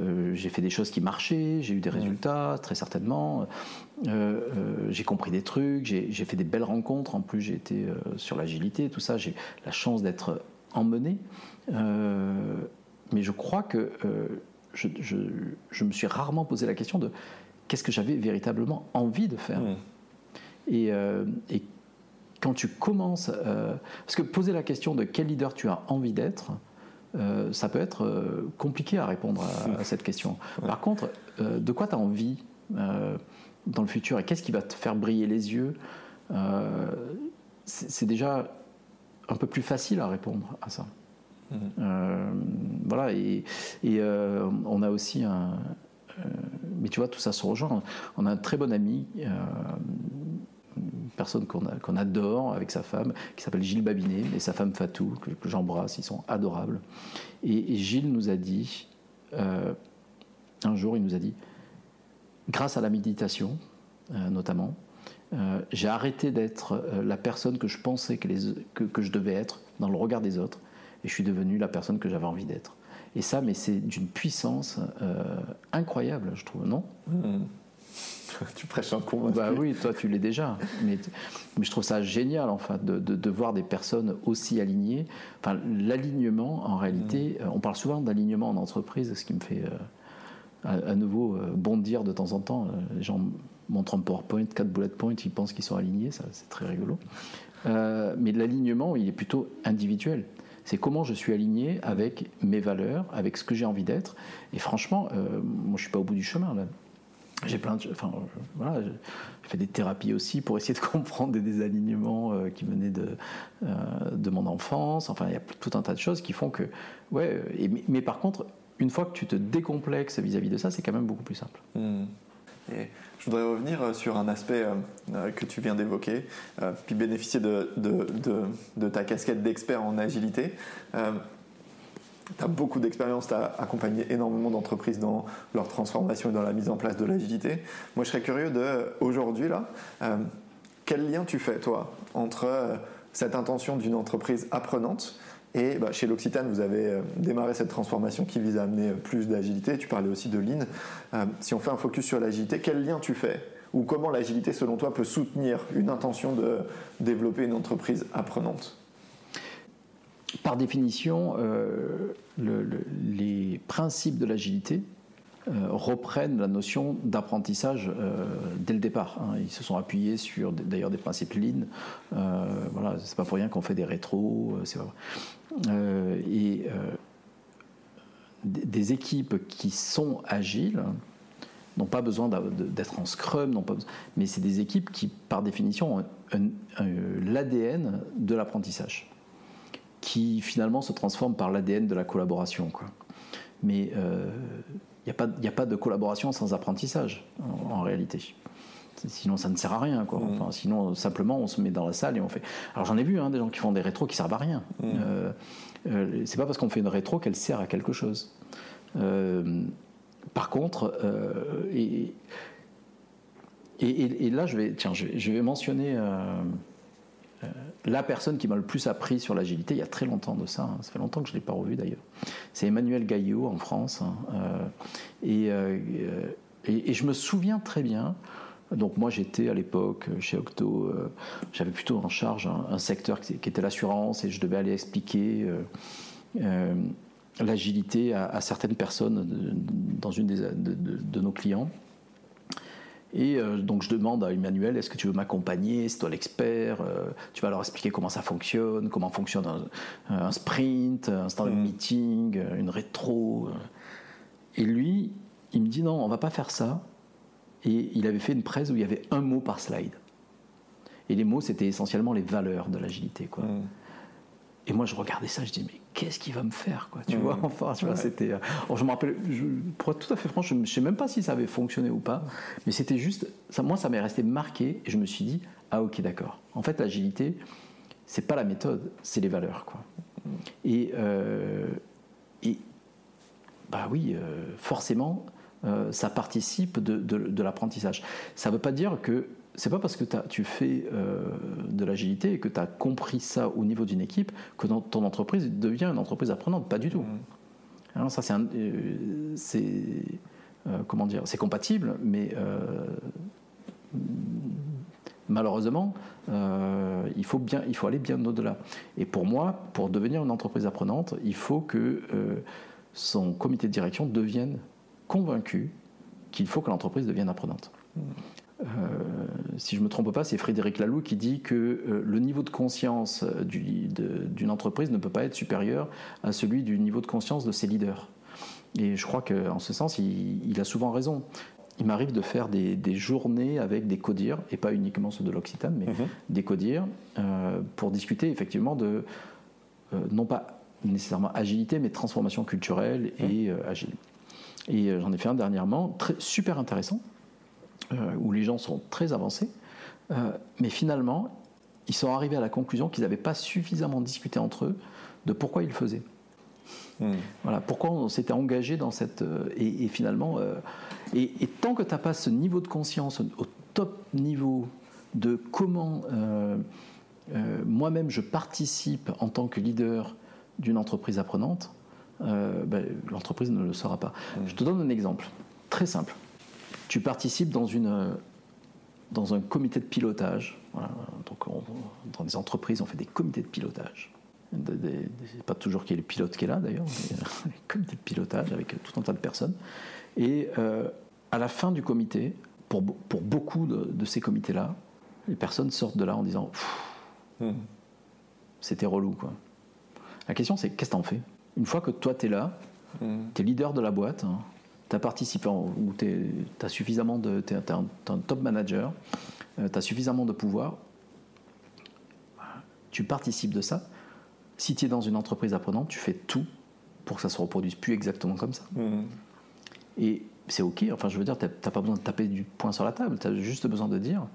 euh, j'ai fait des choses qui marchaient, j'ai eu des résultats, très certainement. Euh, euh, j'ai compris des trucs, j'ai fait des belles rencontres. En plus, j'ai été sur l'agilité, tout ça. J'ai la chance d'être emmené. mais je crois que je, je, me suis rarement posé la question de qu'est-ce que j'avais véritablement envie de faire. Et, et, quand tu commences. parce que poser la question de quel leader tu as envie d'être, euh, ça peut être euh, compliqué à répondre à, cette question. Par contre, euh, de quoi tu as envie dans le futur et qu'est-ce qui va te faire briller les yeux C'est déjà un peu plus facile à répondre à ça. Mmh. voilà, et, on a aussi un, mais tu vois, tout ça se rejoint. On a un très bon ami, une personne qu'on adore avec sa femme, qui s'appelle Gilles Babinet, et sa femme Fatou, que, j'embrasse, ils sont adorables. Et, Gilles nous a dit, un jour, il nous a dit, grâce à la méditation, notamment, j'ai arrêté d'être la personne que je pensais que, que, je devais être dans le regard des autres, et je suis devenu la personne que j'avais envie d'être. Et ça, mais c'est d'une puissance euh, incroyable, je trouve, non? Hmm. Tu prêches un convaincu. Bah oui, toi tu l'es déjà. Mais, mais, je trouve ça génial, en fait, de, de, voir des personnes aussi alignées. Enfin, l'alignement, en réalité, hmm. euh, on parle souvent d'alignement en entreprise, ce qui me fait euh, à, nouveau bondir de temps en temps. Les gens montrent un PowerPoint, quatre bullet points, ils pensent qu'ils sont alignés, ça c'est très rigolo. mais l'alignement, il est plutôt individuel c'est comment je suis aligné avec mes valeurs, avec ce que j'ai envie d'être. Et franchement, euh, moi je suis pas au bout du chemin là. J'ai plein de, enfin voilà, j'ai fait des thérapies aussi pour essayer de comprendre des désalignements euh, qui venaient de euh, de mon enfance. Enfin, il y a tout un tas de choses qui font que, ouais. mais, par contre, une fois que tu te décomplexes vis-à-vis de ça, c'est quand même beaucoup plus simple. Et je voudrais revenir euh, sur un aspect euh, euh, que tu viens d'évoquer, puis bénéficier de, de, de, ta casquette d'expert en agilité. Tu as beaucoup d'expérience, tu as accompagné énormément d'entreprises dans leur transformation et dans la mise en place de l'agilité. Moi, je serais curieux de, aujourd'hui, là, quel lien tu fais, toi, entre cette intention d'une entreprise apprenante et bah, chez l'Occitane, vous avez euh, démarré cette transformation qui vise à amener euh, plus d'agilité. Tu parlais aussi de Lean. Euh, si on fait un focus sur l'agilité, quel lien tu fais Ou comment l'agilité, selon toi, peut soutenir une intention de développer une entreprise apprenante? Par définition, les principes de l'agilité reprennent la notion d'apprentissage dès le départ. Hein. Ils se sont appuyés sur d'ailleurs des principes Lean. voilà, c'est pas pour rien qu'on fait des rétros. euh, et euh, des équipes qui sont agiles n'ont pas besoin d'être en scrum, mais c'est des équipes qui, par définition, ont l'ADN de l'apprentissage, qui finalement se transforme par l'ADN de la collaboration. Quoi. Mais il euh, n'y a, a, pas de collaboration sans apprentissage, en, en réalité. Sinon, ça ne sert à rien. Quoi. Mm. Sinon, simplement, on se met dans la salle et on fait. Alors, j'en ai vu hein, des gens qui font des rétros qui servent à rien. Mm. Euh, euh, c'est pas parce qu'on fait une rétro qu'elle sert à quelque chose. Euh, par contre, et, et, là, je vais, tiens, je vais, mentionner la personne qui m'a le plus appris sur l'agilité, il y a très longtemps de ça, hein. ça fait longtemps que je ne l'ai pas revu d'ailleurs. C'est Emmanuel Gaillot en France. Hein. et, et, je me souviens très bien donc moi j'étais à l'époque euh, chez Octo, euh, j'avais plutôt en charge un, secteur qui, était l'assurance et je devais aller expliquer euh, l'agilité à, certaines personnes dans une des, de, nos clients. Et donc je demande à Emmanuel, est-ce que tu veux m'accompagner? C'est toi l'expert. tu vas leur expliquer comment ça fonctionne, comment fonctionne un, sprint, un stand mmh. meeting, une rétro. Et lui, il me dit non, on va pas faire ça et il avait fait une presse où il y avait un mot par slide. Et les mots, c'était essentiellement les valeurs de l'agilité. Quoi. Mm. Et moi, je regardais ça, je dis mais qu'est-ce qu'il va me faire, quoi Tu mm. vois Enfin, tu vois, c'était. Euh, je me rappelle, pour être tout à fait franc, je ne sais même pas si ça avait fonctionné ou pas, mais c'était juste, ça, moi, ça m'est resté marqué, et je me suis dit, ah ok, d'accord. En fait, l'agilité, c'est pas la méthode, c'est les valeurs, quoi. Et, euh, et bah oui, euh, forcément, ça participe de, l'apprentissage. Ça ne veut pas dire que c'est pas parce que tu fais euh, de l'agilité et que tu as compris ça au niveau d'une équipe que ton entreprise devient une entreprise apprenante. Pas du tout. Mmh. Alors ça, c'est, euh, comment dire, c'est compatible, mais malheureusement, il, faut bien, il faut aller bien au-delà. Et pour moi, pour devenir une entreprise apprenante, il faut que son comité de direction devienne convaincu qu'il faut que l'entreprise devienne apprenante. Euh, si je ne me trompe pas, c'est Frédéric Laloux qui dit que euh, le niveau de conscience d'une entreprise ne peut pas être supérieur à celui du niveau de conscience de ses leaders. Et je crois qu'en ce sens, il, a souvent raison. Il m'arrive de faire des, journées avec des codires, et pas uniquement ceux de l'Occitane, mais mhm. des codires, euh, pour discuter effectivement de, non pas nécessairement agilité, mais transformation culturelle et agile. Et euh, j'en ai fait un dernièrement, très, super intéressant, où les gens sont très avancés, mais finalement, ils sont arrivés à la conclusion qu'ils n'avaient pas suffisamment discuté entre eux de pourquoi ils le faisaient. Hmm. Voilà, pourquoi on s'était engagé dans cette. et, finalement, et, et, tant que tu n'as pas ce niveau de conscience au top niveau de comment euh, euh, moi-même je participe en tant que leader d'une entreprise apprenante, euh, ben, l'entreprise ne le saura pas. Mmh. Je te donne un exemple très simple. Tu participes dans, une, dans un comité de pilotage. donc dans les entreprises, on fait des comités de pilotage. C'est pas toujours qui est le pilote qui est là d'ailleurs, mais des comités de pilotage avec tout un tas de personnes. Et à la fin du comité, pour, pour beaucoup de ces comités-là, les personnes sortent de là en disant hmm. c'était relou quoi. La question c'est qu'est-ce que t'en fais? Une fois que toi tu es là, hmm. tu es leader de la boîte, hein, tu as participé ou tu as suffisamment de. Tu es, un, top manager, euh, tu as suffisamment de pouvoir, tu participes de ça. Si tu es dans une entreprise apprenante, tu fais tout pour que ça se reproduise plus exactement comme ça. Hmm. Et c'est ok, enfin je veux dire, tu n'as pas besoin de taper du poing sur la table, tu as juste besoin de dire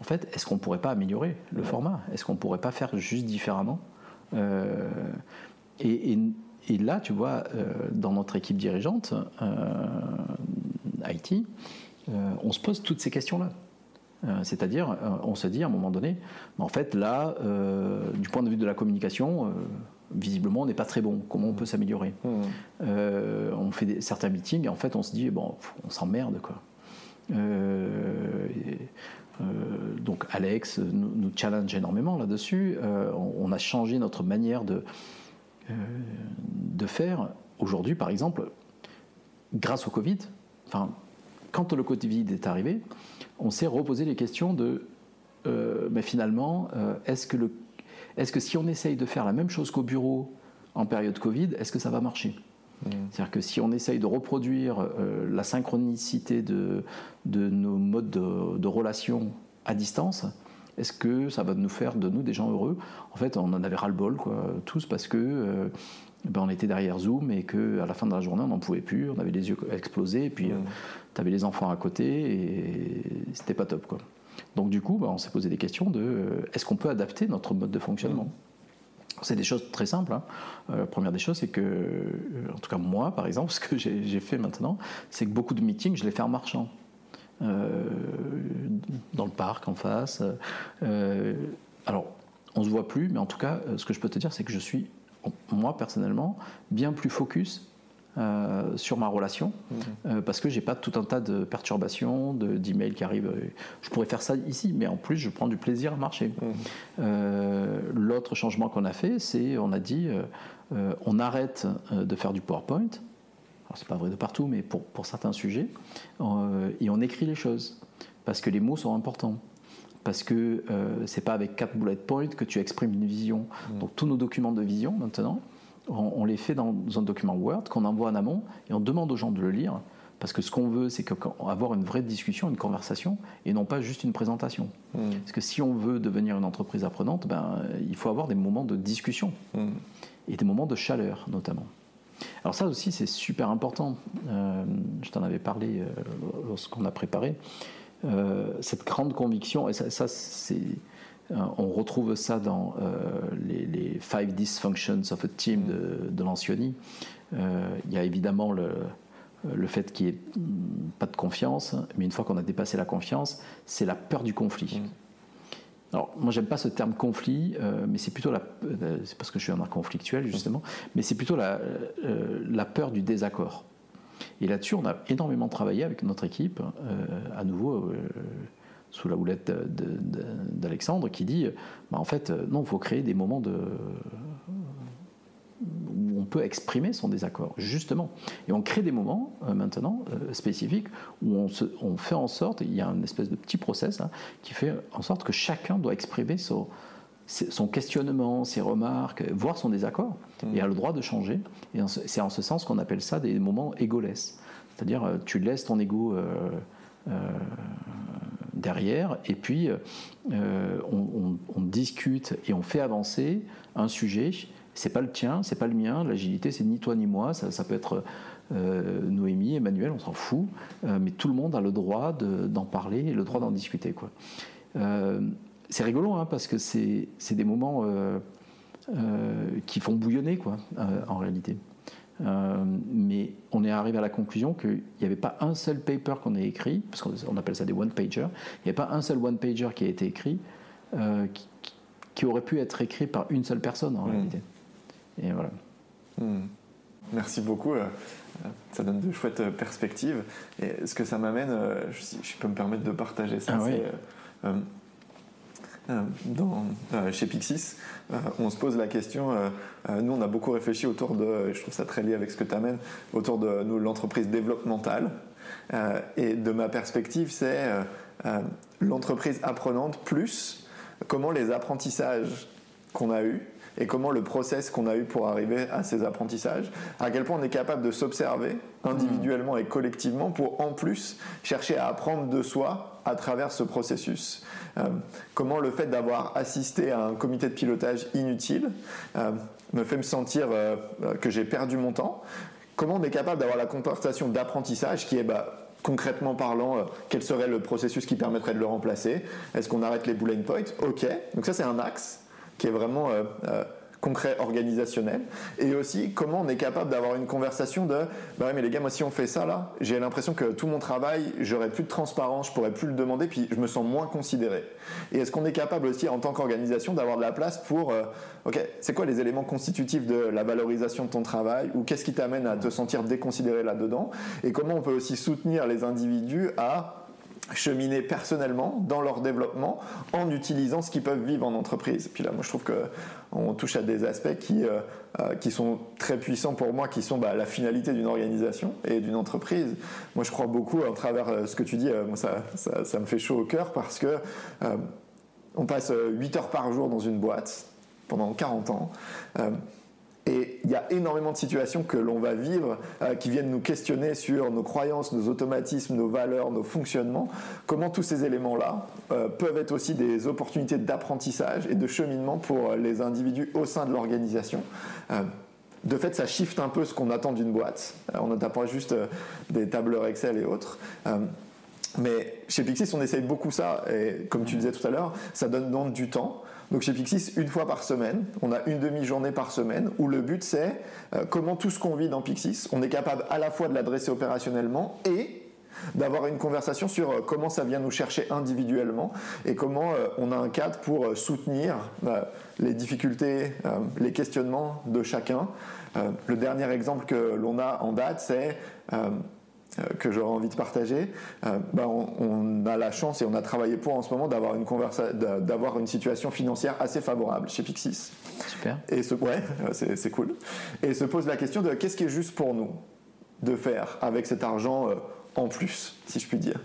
en fait, est-ce qu'on ne pourrait pas améliorer le format? Est-ce qu'on ne pourrait pas faire juste différemment? Euh, et, là, tu vois, euh, dans notre équipe dirigeante, euh, IT, on se pose toutes ces questions-là. C'est-à-dire, on se dit à un moment donné, en fait, là, du point de vue de la communication, visiblement, on n'est pas très bon. Comment on peut s'améliorer mmh. On fait certains meetings et en fait, on se dit, bon, on s'emmerde, quoi. Euh, donc Alex nous, challenge énormément là-dessus. Euh, on, a changé notre manière de, euh, de faire. Aujourd'hui, par exemple, grâce au Covid, enfin, quand le Covid est arrivé, on s'est reposé les questions de mais finalement, est-ce que, le, est-ce que si on essaye de faire la même chose qu'au bureau en période Covid, est-ce que ça va marcher? Mm. C'est-à-dire que si on essaye de reproduire euh, la synchronicité de, de nos modes de, de relation à distance, est-ce que ça va nous faire de nous des gens heureux? En fait, on en avait ras-le-bol, quoi, tous, parce que euh, ben, on était derrière Zoom et qu'à la fin de la journée, on n'en pouvait plus, on avait les yeux explosés, et puis euh, tu avais les enfants à côté, et c'était pas top. Quoi. Donc du coup, ben, on s'est posé des questions de est-ce qu'on peut adapter notre mode de fonctionnement? C'est des choses très simples. Hein. Euh, la première des choses, c'est que, euh, en tout cas moi par exemple, ce que j'ai fait maintenant, c'est que beaucoup de meetings, je les fais en marchant. Euh, dans le parc en face. alors, on se voit plus, mais en tout cas, ce que je peux te dire, c'est que je suis, moi personnellement, bien plus focus euh, sur ma relation euh, parce que j'ai pas tout un tas de perturbations, d'emails qui arrivent. Je pourrais faire ça ici, mais en plus je prends du plaisir à marcher. Euh, l'autre changement qu'on a fait, c'est on a dit on arrête de faire du PowerPoint. Alors c'est pas vrai de partout, mais pour, pour certains sujets, et on écrit les choses parce que les mots sont importants parce que c'est pas avec quatre bullet points que tu exprimes une vision. Mhm. Donc tous nos documents de vision maintenant, on, les fait dans un document Word qu'on envoie en amont et on demande aux gens de le lire. Parce que ce qu'on veut, c'est avoir une vraie discussion, une conversation, et non pas juste une présentation. Hmm. Parce que si on veut devenir une entreprise apprenante, ben, il faut avoir des moments de discussion, hmm. et des moments de chaleur notamment. Alors ça aussi, c'est super important. Euh, je t'en avais parlé euh, lorsqu'on a préparé. Euh, cette grande conviction, et ça on retrouve ça dans les, Five Dysfunctions of a Team de, de Lancioni. Il y a évidemment le, fait qu'il n'y ait pas de confiance, mais une fois qu'on a dépassé la confiance, c'est la peur du conflit. Mm. Alors, moi, j'aime pas ce terme conflit, mais c'est plutôt la. c'est parce que je suis un conflictuel, justement, mais c'est plutôt la, la, peur du désaccord. Et là-dessus, on a énormément travaillé avec notre équipe, à nouveau sous la houlette d'Alexandre, qui dit bah, en fait, euh, non, il faut créer des moments de, peut exprimer son désaccord, justement. Et on crée des moments euh, maintenant euh, spécifiques où on, se, on, fait en sorte, il y a une espèce de petit process hein, qui fait en sorte que chacun doit exprimer son, son questionnement, ses remarques, voire son désaccord, mmh. et a le droit de changer. Et c'est en ce sens qu'on appelle ça des moments égoless. C'est-à-dire, tu laisses ton ego derrière, et puis euh, on, discute et on fait avancer un sujet. C'est pas le tien, c'est pas le mien. L'agilité, c'est ni toi ni moi. Ça, peut être Noémie, Emmanuel, on s'en fout, mais tout le monde a le droit d'en parler et le droit d'en discuter. Quoi. c'est rigolo hein, parce que c'est des moments qui font bouillonner quoi, en réalité. Euh, mais on est arrivé à la conclusion qu'il n'y avait pas un seul paper qu'on ait écrit, parce qu'on appelle ça des one-pager, il n'y avait pas un seul one-pager qui a été écrit euh, qui, aurait pu être écrit par une seule personne en réalité. Et voilà. Hmm. Merci beaucoup. Euh, ça donne de chouettes perspectives. Et ce que ça m'amène, je, je, peux me permettre de partager ça, ah euh, dans, euh, chez Pixis, euh, on se pose la question, nous on a beaucoup réfléchi autour de, je trouve ça très lié avec ce que tu amènes, autour de l'entreprise développementale. et de ma perspective, c'est l'entreprise apprenante plus comment les apprentissages qu'on a eus et comment le process qu'on a eu pour arriver à ces apprentissages, à quel point on est capable de s'observer individuellement et collectivement pour en plus chercher à apprendre de soi à travers ce processus. Euh, comment le fait d'avoir assisté à un comité de pilotage inutile euh, me fait me sentir euh, que j'ai perdu mon temps. Comment on est capable d'avoir la conversation d'apprentissage qui est bah, concrètement parlant, quel serait le processus qui permettrait de le remplacer? Est-ce qu'on arrête les bullet points? Ok, donc ça c'est un axe qui est vraiment concret organisationnel. Et aussi comment on est capable d'avoir une conversation de bah ouais mais les gars moi si on fait ça là j'ai l'impression que tout mon travail j'aurais plus de transparence je pourrais plus le demander puis je me sens moins considéré. Et est-ce qu'on est capable aussi en tant qu'organisation d'avoir de la place pour euh, ok c'est quoi les éléments constitutifs de la valorisation de ton travail ou qu'est-ce qui t'amène à te sentir déconsidéré là-dedans? Et comment on peut aussi soutenir les individus à cheminer personnellement dans leur développement en utilisant ce qu'ils peuvent vivre en entreprise. Puis là, moi, je trouve qu'on touche à des aspects qui, euh, euh, qui sont très puissants pour moi, qui sont bah, la finalité d'une organisation et d'une entreprise. Moi, je crois beaucoup à travers euh, ce que tu dis, ça, ça, me fait chaud au cœur parce que on passe 8 heures par jour dans une boîte pendant 40 ans. Et il y a énormément de situations que l'on va vivre euh, qui viennent nous questionner sur nos croyances, nos automatismes, nos valeurs, nos fonctionnements. Comment tous ces éléments-là euh, peuvent être aussi des opportunités d'apprentissage et de cheminement pour les individus au sein de l'organisation. Euh, de fait, ça shift un peu ce qu'on attend d'une boîte. on n'attend pas juste des tableurs Excel et autres. mais chez Pixis, on essaye beaucoup ça, et comme tu disais tout à l'heure, ça donne donc du temps. Donc chez Pixis, une fois par semaine, on a une demi-journée par semaine où le but c'est euh, comment tout ce qu'on vit dans Pixis, on est capable à la fois de l'adresser opérationnellement et d'avoir une conversation sur euh, comment ça vient nous chercher individuellement et comment euh, on a un cadre pour soutenir les difficultés, les questionnements de chacun. Le dernier exemple que l'on a en date, c'est que j'aurais envie de partager, euh, ben, on, a la chance et on a travaillé pour en ce moment d'avoir une, d'avoir une situation financière assez favorable chez Pixis. Super. Et ce, ouais, c'est, cool. Et se pose la question de qu'est-ce qui est juste pour nous de faire avec cet argent euh, en plus, si je puis dire.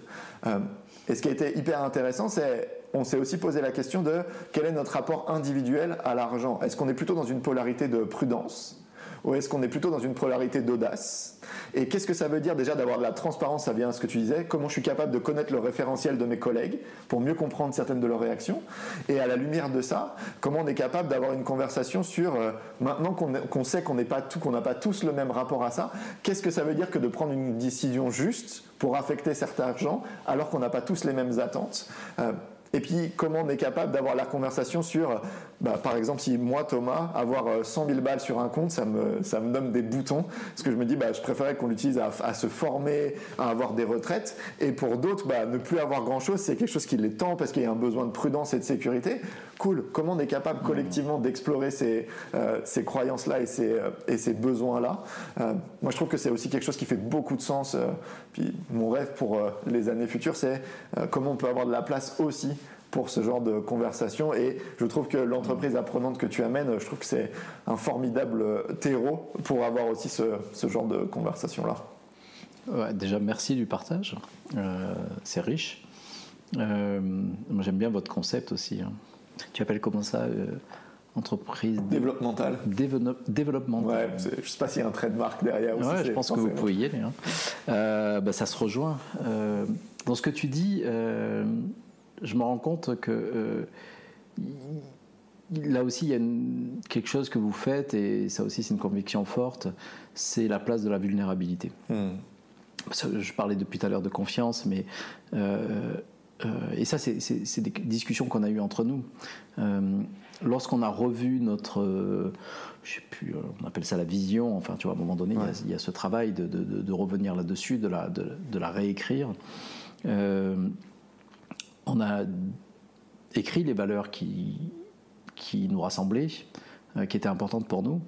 et ce qui a été hyper intéressant, c'est on s'est aussi posé la question de quel est notre rapport individuel à l'argent. Est-ce qu'on est plutôt dans une polarité de prudence ou est-ce qu'on est plutôt dans une polarité d'audace Et qu'est-ce que ça veut dire déjà d'avoir de la transparence Ça vient à ce que tu disais. Comment je suis capable de connaître le référentiel de mes collègues pour mieux comprendre certaines de leurs réactions Et à la lumière de ça, comment on est capable d'avoir une conversation sur euh, maintenant qu'on sait qu'on n'est pas tout, qu'on n'a pas tous le même rapport à ça. Qu'est-ce que ça veut dire que de prendre une décision juste pour affecter certains gens alors qu'on n'a pas tous les mêmes attentes euh, et puis, comment on est capable d'avoir la conversation sur, bah, par exemple, si moi, Thomas, avoir 100 euh, 000 balles sur un compte, ça me, ça me donne des boutons. Parce que je me dis, bah, je préférais qu'on l'utilise à, se former, à avoir des retraites. Et pour d'autres, bah, ne plus avoir grand-chose, c'est quelque chose qui les tend parce qu'il y a un besoin de prudence et de sécurité. Cool. Comment on est capable collectivement d'explorer ces, euh, ces croyances-là et ces, euh, et ces besoins-là? Moi, je trouve que c'est aussi quelque chose qui fait beaucoup de sens. puis, mon rêve pour les années futures, c'est comment on peut avoir de la place aussi pour ce genre de conversation. Et je trouve que l'entreprise apprenante que tu amènes, je trouve que c'est un formidable terreau pour avoir aussi ce, ce genre de conversation-là. déjà, merci du partage. Euh, c'est riche. Euh, moi, j'aime bien votre concept aussi. Hein. Tu appelles comment ça euh, Entreprise développementale. développementale. Ouais, je ne sais pas s'il y a un trait de marque derrière. Aussi, ouais, je pense que vous pouvez y aller. Hein. Bah, ça se rejoint. dans ce que tu dis, je me rends compte que il là aussi, il y a quelque chose que vous faites, et ça aussi, c'est une conviction forte, c'est la place de la vulnérabilité. Hmm. Je parlais depuis tout à l'heure de confiance, mais. Euh, euh, et ça, c'est des discussions qu'on a eues entre nous. Euh, lorsqu'on a revu notre. je sais plus, on appelle ça la vision, enfin, tu vois, à un moment donné, il, y a, ce travail de, de, revenir là-dessus, de la, de, la réécrire. On a écrit les valeurs qui, qui nous rassemblaient, euh, qui étaient importantes pour nous.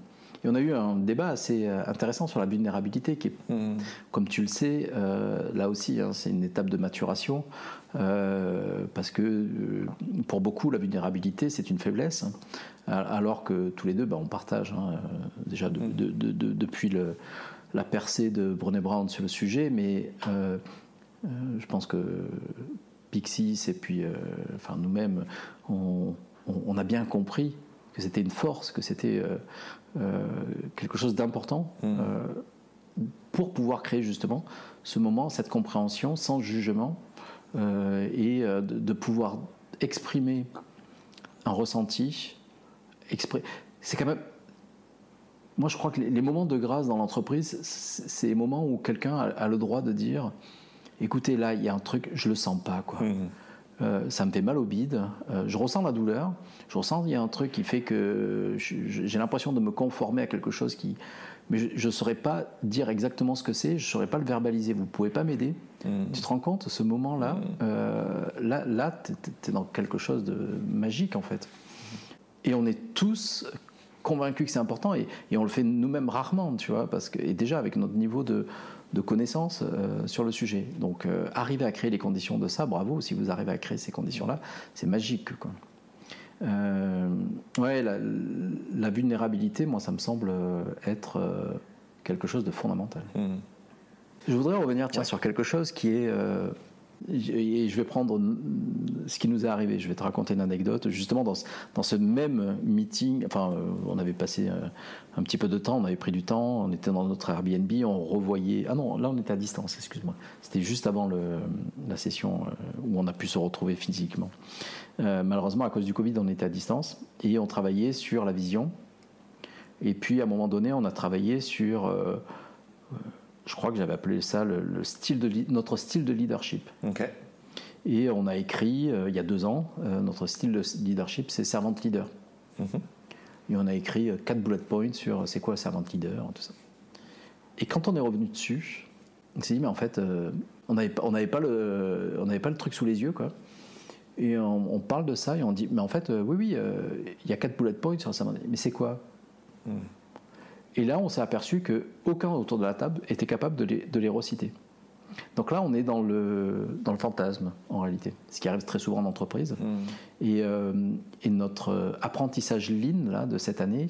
Et on a eu un débat assez euh, intéressant sur la vulnérabilité, qui est, mmh. comme tu le sais, euh, là aussi, hein, c'est une étape de maturation, parce que pour beaucoup, la vulnérabilité, c'est une faiblesse, hein, alors que tous les deux, bah, on partage, hein, déjà mmh. depuis le, la percée de Brené Brown sur le sujet, mais je pense que Pixis et puis enfin, nous-mêmes, on, on, a bien compris que c'était une force, que c'était euh, euh, quelque chose d'important mmh. euh, pour pouvoir créer justement ce moment, cette compréhension sans jugement et de, pouvoir exprimer un ressenti. C'est quand même. Moi, je crois que les, moments de grâce dans l'entreprise, c'est les moments où quelqu'un a, le droit de dire écoutez, là, il y a un truc, je le sens pas, quoi. Mmh. Euh, ça me fait mal au bide, euh, je ressens la douleur, je ressens qu'il y a un truc qui fait que j'ai l'impression de me conformer à quelque chose qui... Mais je ne saurais pas dire exactement ce que c'est, je ne saurais pas le verbaliser, vous ne pouvez pas m'aider. Mmh. Tu te rends compte, ce moment-là, mmh. euh, là, là tu es, dans quelque chose de magique en fait. Et on est tous convaincus que c'est important et, et, on le fait nous-mêmes rarement, tu vois, parce que, et déjà avec notre niveau de, de connaissances euh, sur le sujet. Donc euh, arriver à créer les conditions de ça, bravo, si vous arrivez à créer ces conditions-là, c'est magique. Quoi. Euh, ouais, la, vulnérabilité, moi, ça me semble être quelque chose de fondamental. Mmh. Je voudrais revenir tiens, sur quelque chose qui est et je vais prendre ce qui nous est arrivé. Je vais te raconter une anecdote. Justement, dans ce, même meeting, enfin, euh, on avait passé euh, un petit peu de temps, on avait pris du temps, on était dans notre Airbnb, on revoyait. Ah non, là, on était à distance, excuse-moi. C'était juste avant la session euh, où on a pu se retrouver physiquement. malheureusement, à cause du Covid, on était à distance et on travaillait sur la vision. Et puis, à un moment donné, on a travaillé sur je crois que j'avais appelé ça le, style de, notre style de leadership. Et on a écrit, euh, il y a deux ans, euh, notre style de leadership, c'est servant leader. Mhm. Et on a écrit euh, quatre bullet points sur c'est quoi servant leader, tout ça. Et quand on est revenu dessus, on s'est dit, mais en fait, on n'avait on pas, le, on pas le truc sous les yeux, quoi. Et on, parle de ça et on dit, mais en fait, oui, oui, il y a quatre bullet points sur servant Mais c'est quoi? Mhm. Et là, on s'est aperçu qu'aucun autour de la table était capable de les, de les, reciter. Donc là, on est dans le, dans le fantasme, en réalité, ce qui arrive très souvent en entreprise. Mmh. Et, euh, et, notre apprentissage Lean là, de cette année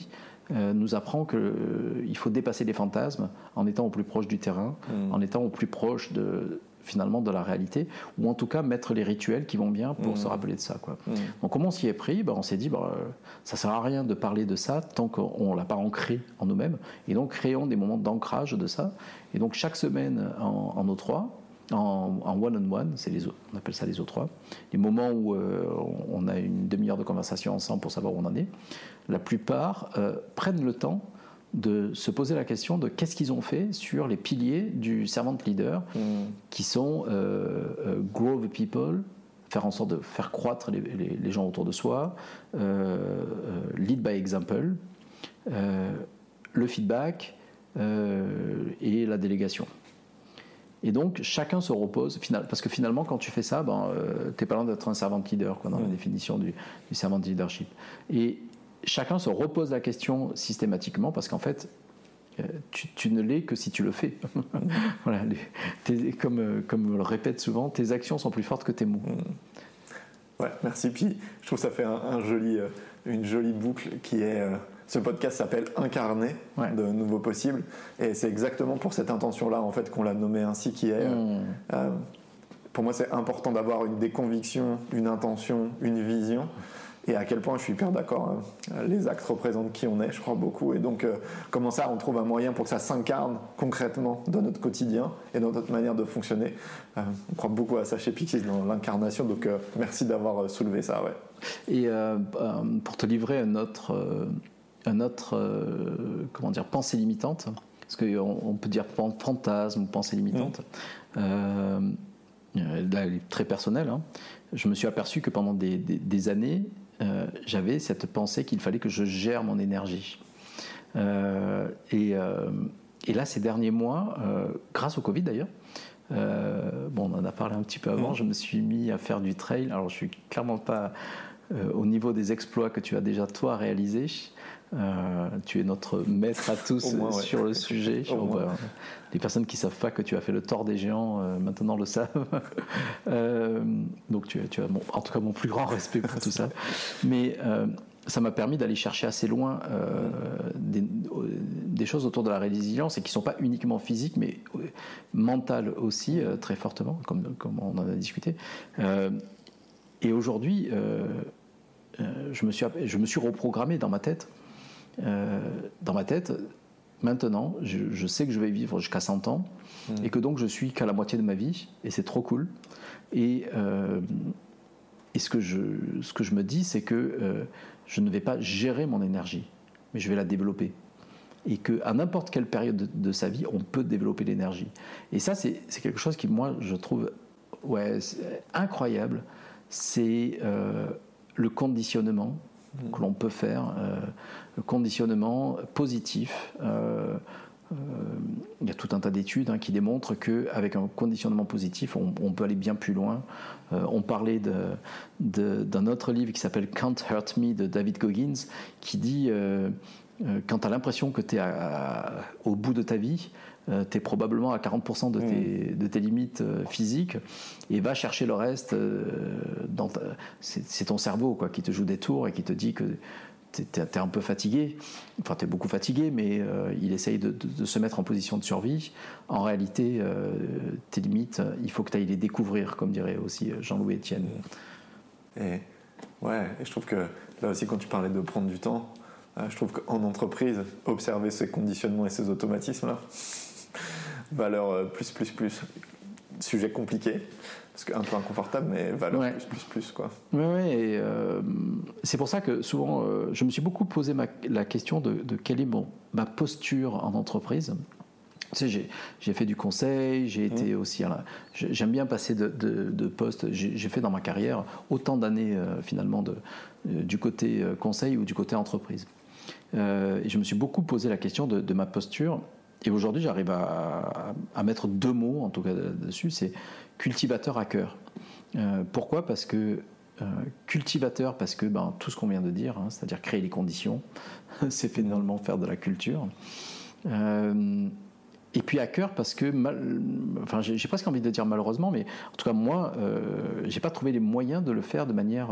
euh, nous apprend qu'il euh, faut dépasser les fantasmes en étant au plus proche du terrain, mmh. en étant au plus proche de, finalement de la réalité, ou en tout cas mettre les rituels qui vont bien pour se mmh. rappeler de ça. Quoi. Mmh. Donc comment on s'y est pris? Ben, On s'est dit, bah, ça sert à rien de parler de ça tant qu'on ne l'a pas ancré en nous-mêmes, et donc créons des moments d'ancrage de ça. Et donc chaque semaine en, en O3, en, one-on-one, c'est les, on appelle ça les O3, les moments où euh, on a une demi-heure de conversation ensemble pour savoir où on en est, la plupart euh, prennent le temps de se poser la question de qu'est-ce qu'ils ont fait sur les piliers du servant leader, mm. qui sont euh, euh, grow the people, faire en sorte de faire croître les, gens autour de soi, euh, lead by example, le feedback et la délégation. Et donc chacun se repose, parce que finalement quand tu fais ça, ben, tu n'es pas loin d'être un servant leader quoi, dans la mm. définition du, du servant leadership. Et chacun se repose la question systématiquement parce qu'en fait, euh, tu, ne l'es que si tu le fais. voilà, comme, euh, comme on le répète souvent, tes actions sont plus fortes que tes mots. Mm. Ouais, merci. Puis je trouve que ça fait un, joli, euh, une jolie boucle qui est. ce podcast s'appelle Incarner de Nouveau Possible. Et c'est exactement pour cette intention-là, en fait, qu'on l'a nommé ainsi, qui est. Mm. pour moi, c'est important d'avoir une, des convictions, une intention, une vision et à quel point je suis hyper d'accord. Hein. Les actes représentent qui on est, je crois beaucoup. Et donc, euh, comment ça, on trouve un moyen pour que ça s'incarne concrètement dans notre quotidien et dans notre manière de fonctionner. Euh, on croit beaucoup à ça chez Pixis, dans l'incarnation. Donc, euh, merci d'avoir soulevé ça. Ouais. Et pour te livrer un autre, un autre comment dire, pensée limitante, parce qu'on on peut dire fantasme ou pensée limitante. Mmh. là, elle est très personnelle. Hein. Je me suis aperçu que pendant des, des années, euh, j'avais cette pensée qu'il fallait que je gère mon énergie. Euh, euh, et, là, ces derniers mois, grâce au Covid d'ailleurs, bon, on en a parlé un petit peu avant, mmh. je me suis mis à faire du trail. Alors, je suis clairement pas au niveau des exploits que tu as déjà toi réalisés. Euh, tu es notre maître à tous sur le sujet. les personnes qui ne savent pas que tu as fait le tort des géants, euh, maintenant le savent. Euh, donc tu, tu as en tout cas mon plus grand respect pour tout ça. Mais ça m'a permis d'aller chercher assez loin des, choses autour de la résilience et qui ne sont pas uniquement physiques, mais mentales aussi, très fortement, comme, comme, on en a discuté. et aujourd'hui, je, me suis, je me suis reprogrammé dans ma tête euh, dans ma tête, maintenant, je, sais que je vais vivre jusqu'à 100 ans hmm. et que donc je suis qu'à la moitié de ma vie et c'est trop cool. Et, euh, et ce, que je, ce que je me dis, c'est que euh, je ne vais pas gérer mon énergie, mais je vais la développer. Et qu'à n'importe quelle période de, sa vie, on peut développer l'énergie. Et ça, c'est quelque chose qui, moi, je trouve ouais, incroyable. C'est le conditionnement. Que l'on peut faire conditionnement positif. Euh, euh, il y a tout un tas d'études hein, qui démontrent qu'avec un conditionnement positif, on, peut aller bien plus loin. Euh, on parlait d'un autre livre qui s'appelle Can't Hurt Me de David Goggins, qui dit quand tu as l'impression que tu es au bout de ta vie, tu es probablement à 40% de tes, mm. de tes limites physiques et va chercher le reste. c'est ton cerveau quoi, qui te joue des tours et qui te dit que tu es, un peu fatigué, enfin tu es beaucoup fatigué, mais euh, il essaye de, se mettre en position de survie. En réalité, euh, tes limites, il faut que tu ailles les découvrir, comme dirait aussi Jean-Louis Etienne. Et, ouais, et je trouve que là aussi, quand tu parlais de prendre du temps, euh, je trouve qu'en entreprise, observer ces conditionnements et ces automatismes-là, valeur plus, plus, plus. Sujet compliqué, parce un peu inconfortable, mais valeur plus, plus, plus, quoi. Oui, ouais, et euh, c'est pour ça que souvent, euh, je me suis beaucoup posé la question de, quelle est mon, ma posture en entreprise. Tu sais, j'ai fait du conseil, j'ai été mmh. aussi. J'aime bien passer de, de, postes. J'ai fait dans ma carrière autant d'années euh, finalement de, du côté conseil ou du côté entreprise. et je me suis beaucoup posé la question de, ma posture. Et aujourd'hui, j'arrive à, à, mettre deux mots, en tout cas dessus. C'est cultivateur à cœur. Euh, pourquoi? Parce que euh, cultivateur, parce que ben, tout ce qu'on vient de dire, hein, c'est-à-dire créer les conditions, c'est finalement faire de la culture. Euh, et puis à cœur parce que, enfin, j'ai presque envie de dire malheureusement, mais en tout cas moi, j'ai pas trouvé les moyens de le faire de manière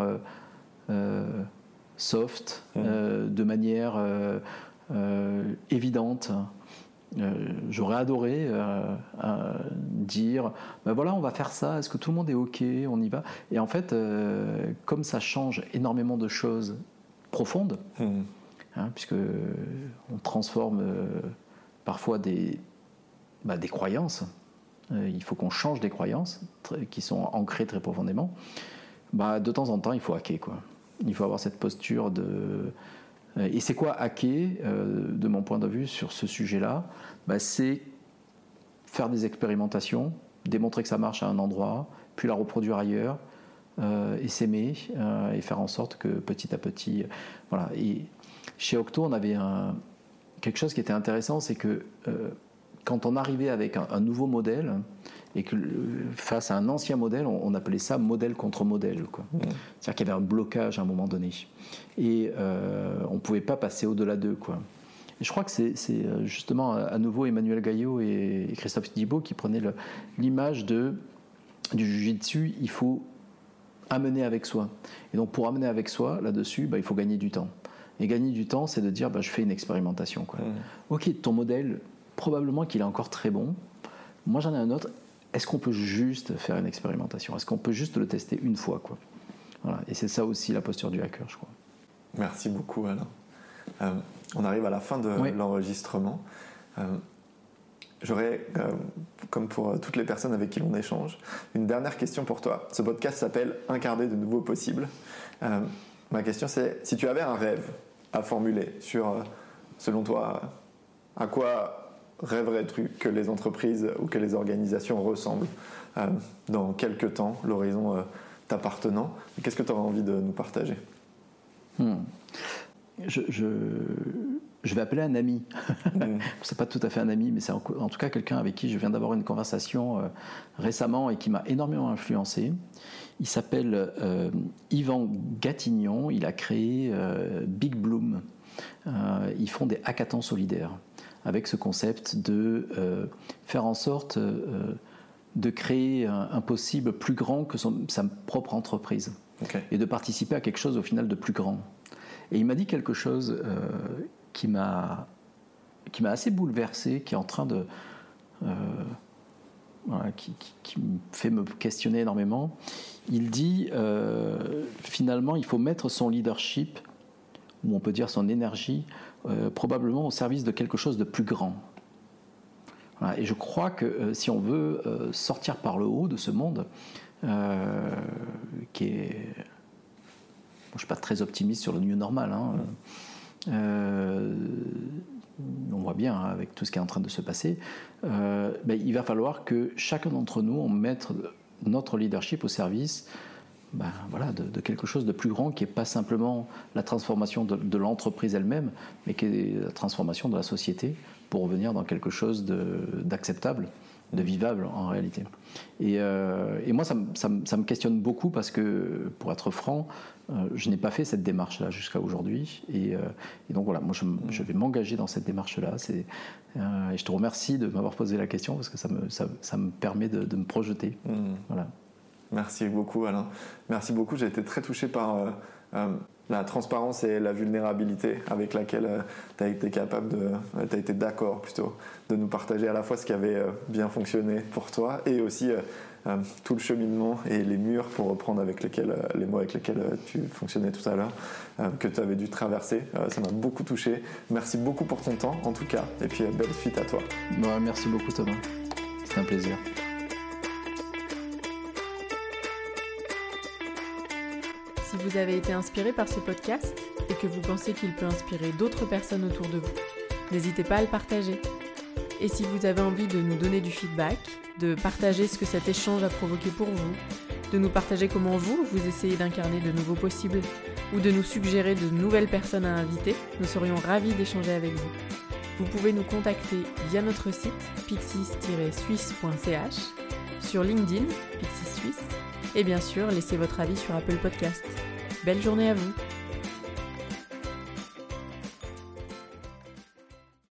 soft, mmh. de manière évidente. Euh, j'aurais adoré euh, euh, dire, ben voilà, on va faire ça, est-ce que tout le monde est OK, on y va? Et en fait, comme ça change énormément de choses profondes, mmh. hein, puisque on transforme parfois des, bah, des croyances, il faut qu'on change des croyances qui sont ancrées très profondément, bah, de temps en temps, il faut hacker. Quoi. Il faut avoir cette posture de et c'est quoi hacker, euh, de mon point de vue, sur ce sujet-là? Bah, C'est faire des expérimentations, démontrer que ça marche à un endroit, puis la reproduire ailleurs, euh, et s'aimer, et faire en sorte que petit à petit. voilà. Et chez Octo, on avait quelque chose qui était intéressant, c'est que quand on arrivait avec un nouveau modèle, et que face à un ancien modèle, on, appelait ça modèle contre modèle. Mmh. C'est-à-dire qu'il y avait un blocage à un moment donné. Et euh, on ne pouvait pas passer au-delà d'eux. Quoi. Et je crois que c'est euh, justement à nouveau Emmanuel Gaillot et, Christophe Thibault qui prenaient l'image de du jiu-jitsu, il faut amener avec soi. Et donc pour amener avec soi, là-dessus, bah, il faut gagner du temps. Et gagner du temps, c'est de dire, bah, je fais une expérimentation. Quoi. Mmh. Ok, ton modèle, probablement qu'il est encore très bon. Moi, j'en ai un autre est-ce qu'on peut juste faire une expérimentation? Est-ce qu'on peut juste le tester une fois quoi? Voilà. Et c'est ça aussi la posture du hacker, je crois. Merci beaucoup, Alain. Euh, on arrive à la fin de l'enregistrement. Euh, j'aurais, euh, comme pour toutes les personnes avec qui l'on échange, une dernière question pour toi. Ce podcast s'appelle Incarner de nouveaux possibles. ma question c'est, si tu avais un rêve à formuler sur, selon toi, à quoi rêverais-tu que les entreprises ou que les organisations ressemblent dans quelques temps, l'horizon t'appartenant? Qu'est-ce que tu aurais envie de nous partager? Hmm je, je, vais appeler un ami. Mm. c'est pas tout à fait un ami, mais c'est en, tout cas quelqu'un avec qui je viens d'avoir une conversation euh, récemment et qui m'a énormément influencé. Il s'appelle euh, Yvan Gatignon. Il a créé euh, Big Bloom. ils font des hackathons solidaires avec ce concept de faire en sorte de créer un, possible plus grand que sa propre entreprise et de participer à quelque chose au final de plus grand. Et il m'a dit quelque chose euh, qui m'a qui m'a assez bouleversé, qui est en train de euh, qui, me fait me questionner énormément. Il dit euh, finalement il faut mettre son leadership ou on peut dire son énergie probablement au service de quelque chose de plus grand. Et je crois que si on veut sortir par le haut de ce monde, qui est je ne suis pas très optimiste sur le new normal. Hein. Euh, on voit bien hein, avec tout ce qui est en train de se passer. Euh, ben, il va falloir que chacun d'entre nous, on mette notre leadership au service ben, voilà, de, quelque chose de plus grand qui n'est pas simplement la transformation de, l'entreprise elle-même, mais qui est la transformation de la société pour revenir dans quelque chose d'acceptable de vivable en réalité. Et, euh, moi, ça, me questionne beaucoup parce que, pour être franc, euh, je n'ai pas fait cette démarche-là jusqu'à aujourd'hui. Euh, et, donc voilà, moi, je, vais m'engager dans cette démarche-là. et je te remercie de m'avoir posé la question parce que ça me, ça, me permet de, me projeter. Mmh. Voilà. Merci beaucoup, Alain. Merci beaucoup. J'ai été très touché par la transparence et la vulnérabilité avec laquelle euh, tu as été capable de, euh, tu as été d'accord plutôt, de nous partager à la fois ce qui avait euh, bien fonctionné pour toi et aussi tout le cheminement et les murs, pour reprendre avec lesquels, les mots avec lesquels tu fonctionnais tout à l'heure, que tu avais dû traverser. ça m'a beaucoup touché. Merci beaucoup pour ton temps, en tout cas, et puis belle suite à toi. merci beaucoup, Thomas. C'est un plaisir. Si vous avez été inspiré par ce podcast et que vous pensez qu'il peut inspirer d'autres personnes autour de vous, n'hésitez pas à le partager. Et si vous avez envie de nous donner du feedback, de partager ce que cet échange a provoqué pour vous, de nous partager comment vous, vous essayez d'incarner de nouveaux possibles, ou de nous suggérer de nouvelles personnes à inviter, nous serions ravis d'échanger avec vous. Vous pouvez nous contacter via notre site pixis-suisse.ch, sur LinkedIn, Pixis Suisse, et bien sûr laissez votre avis sur Apple Podcast. Belle journée à vous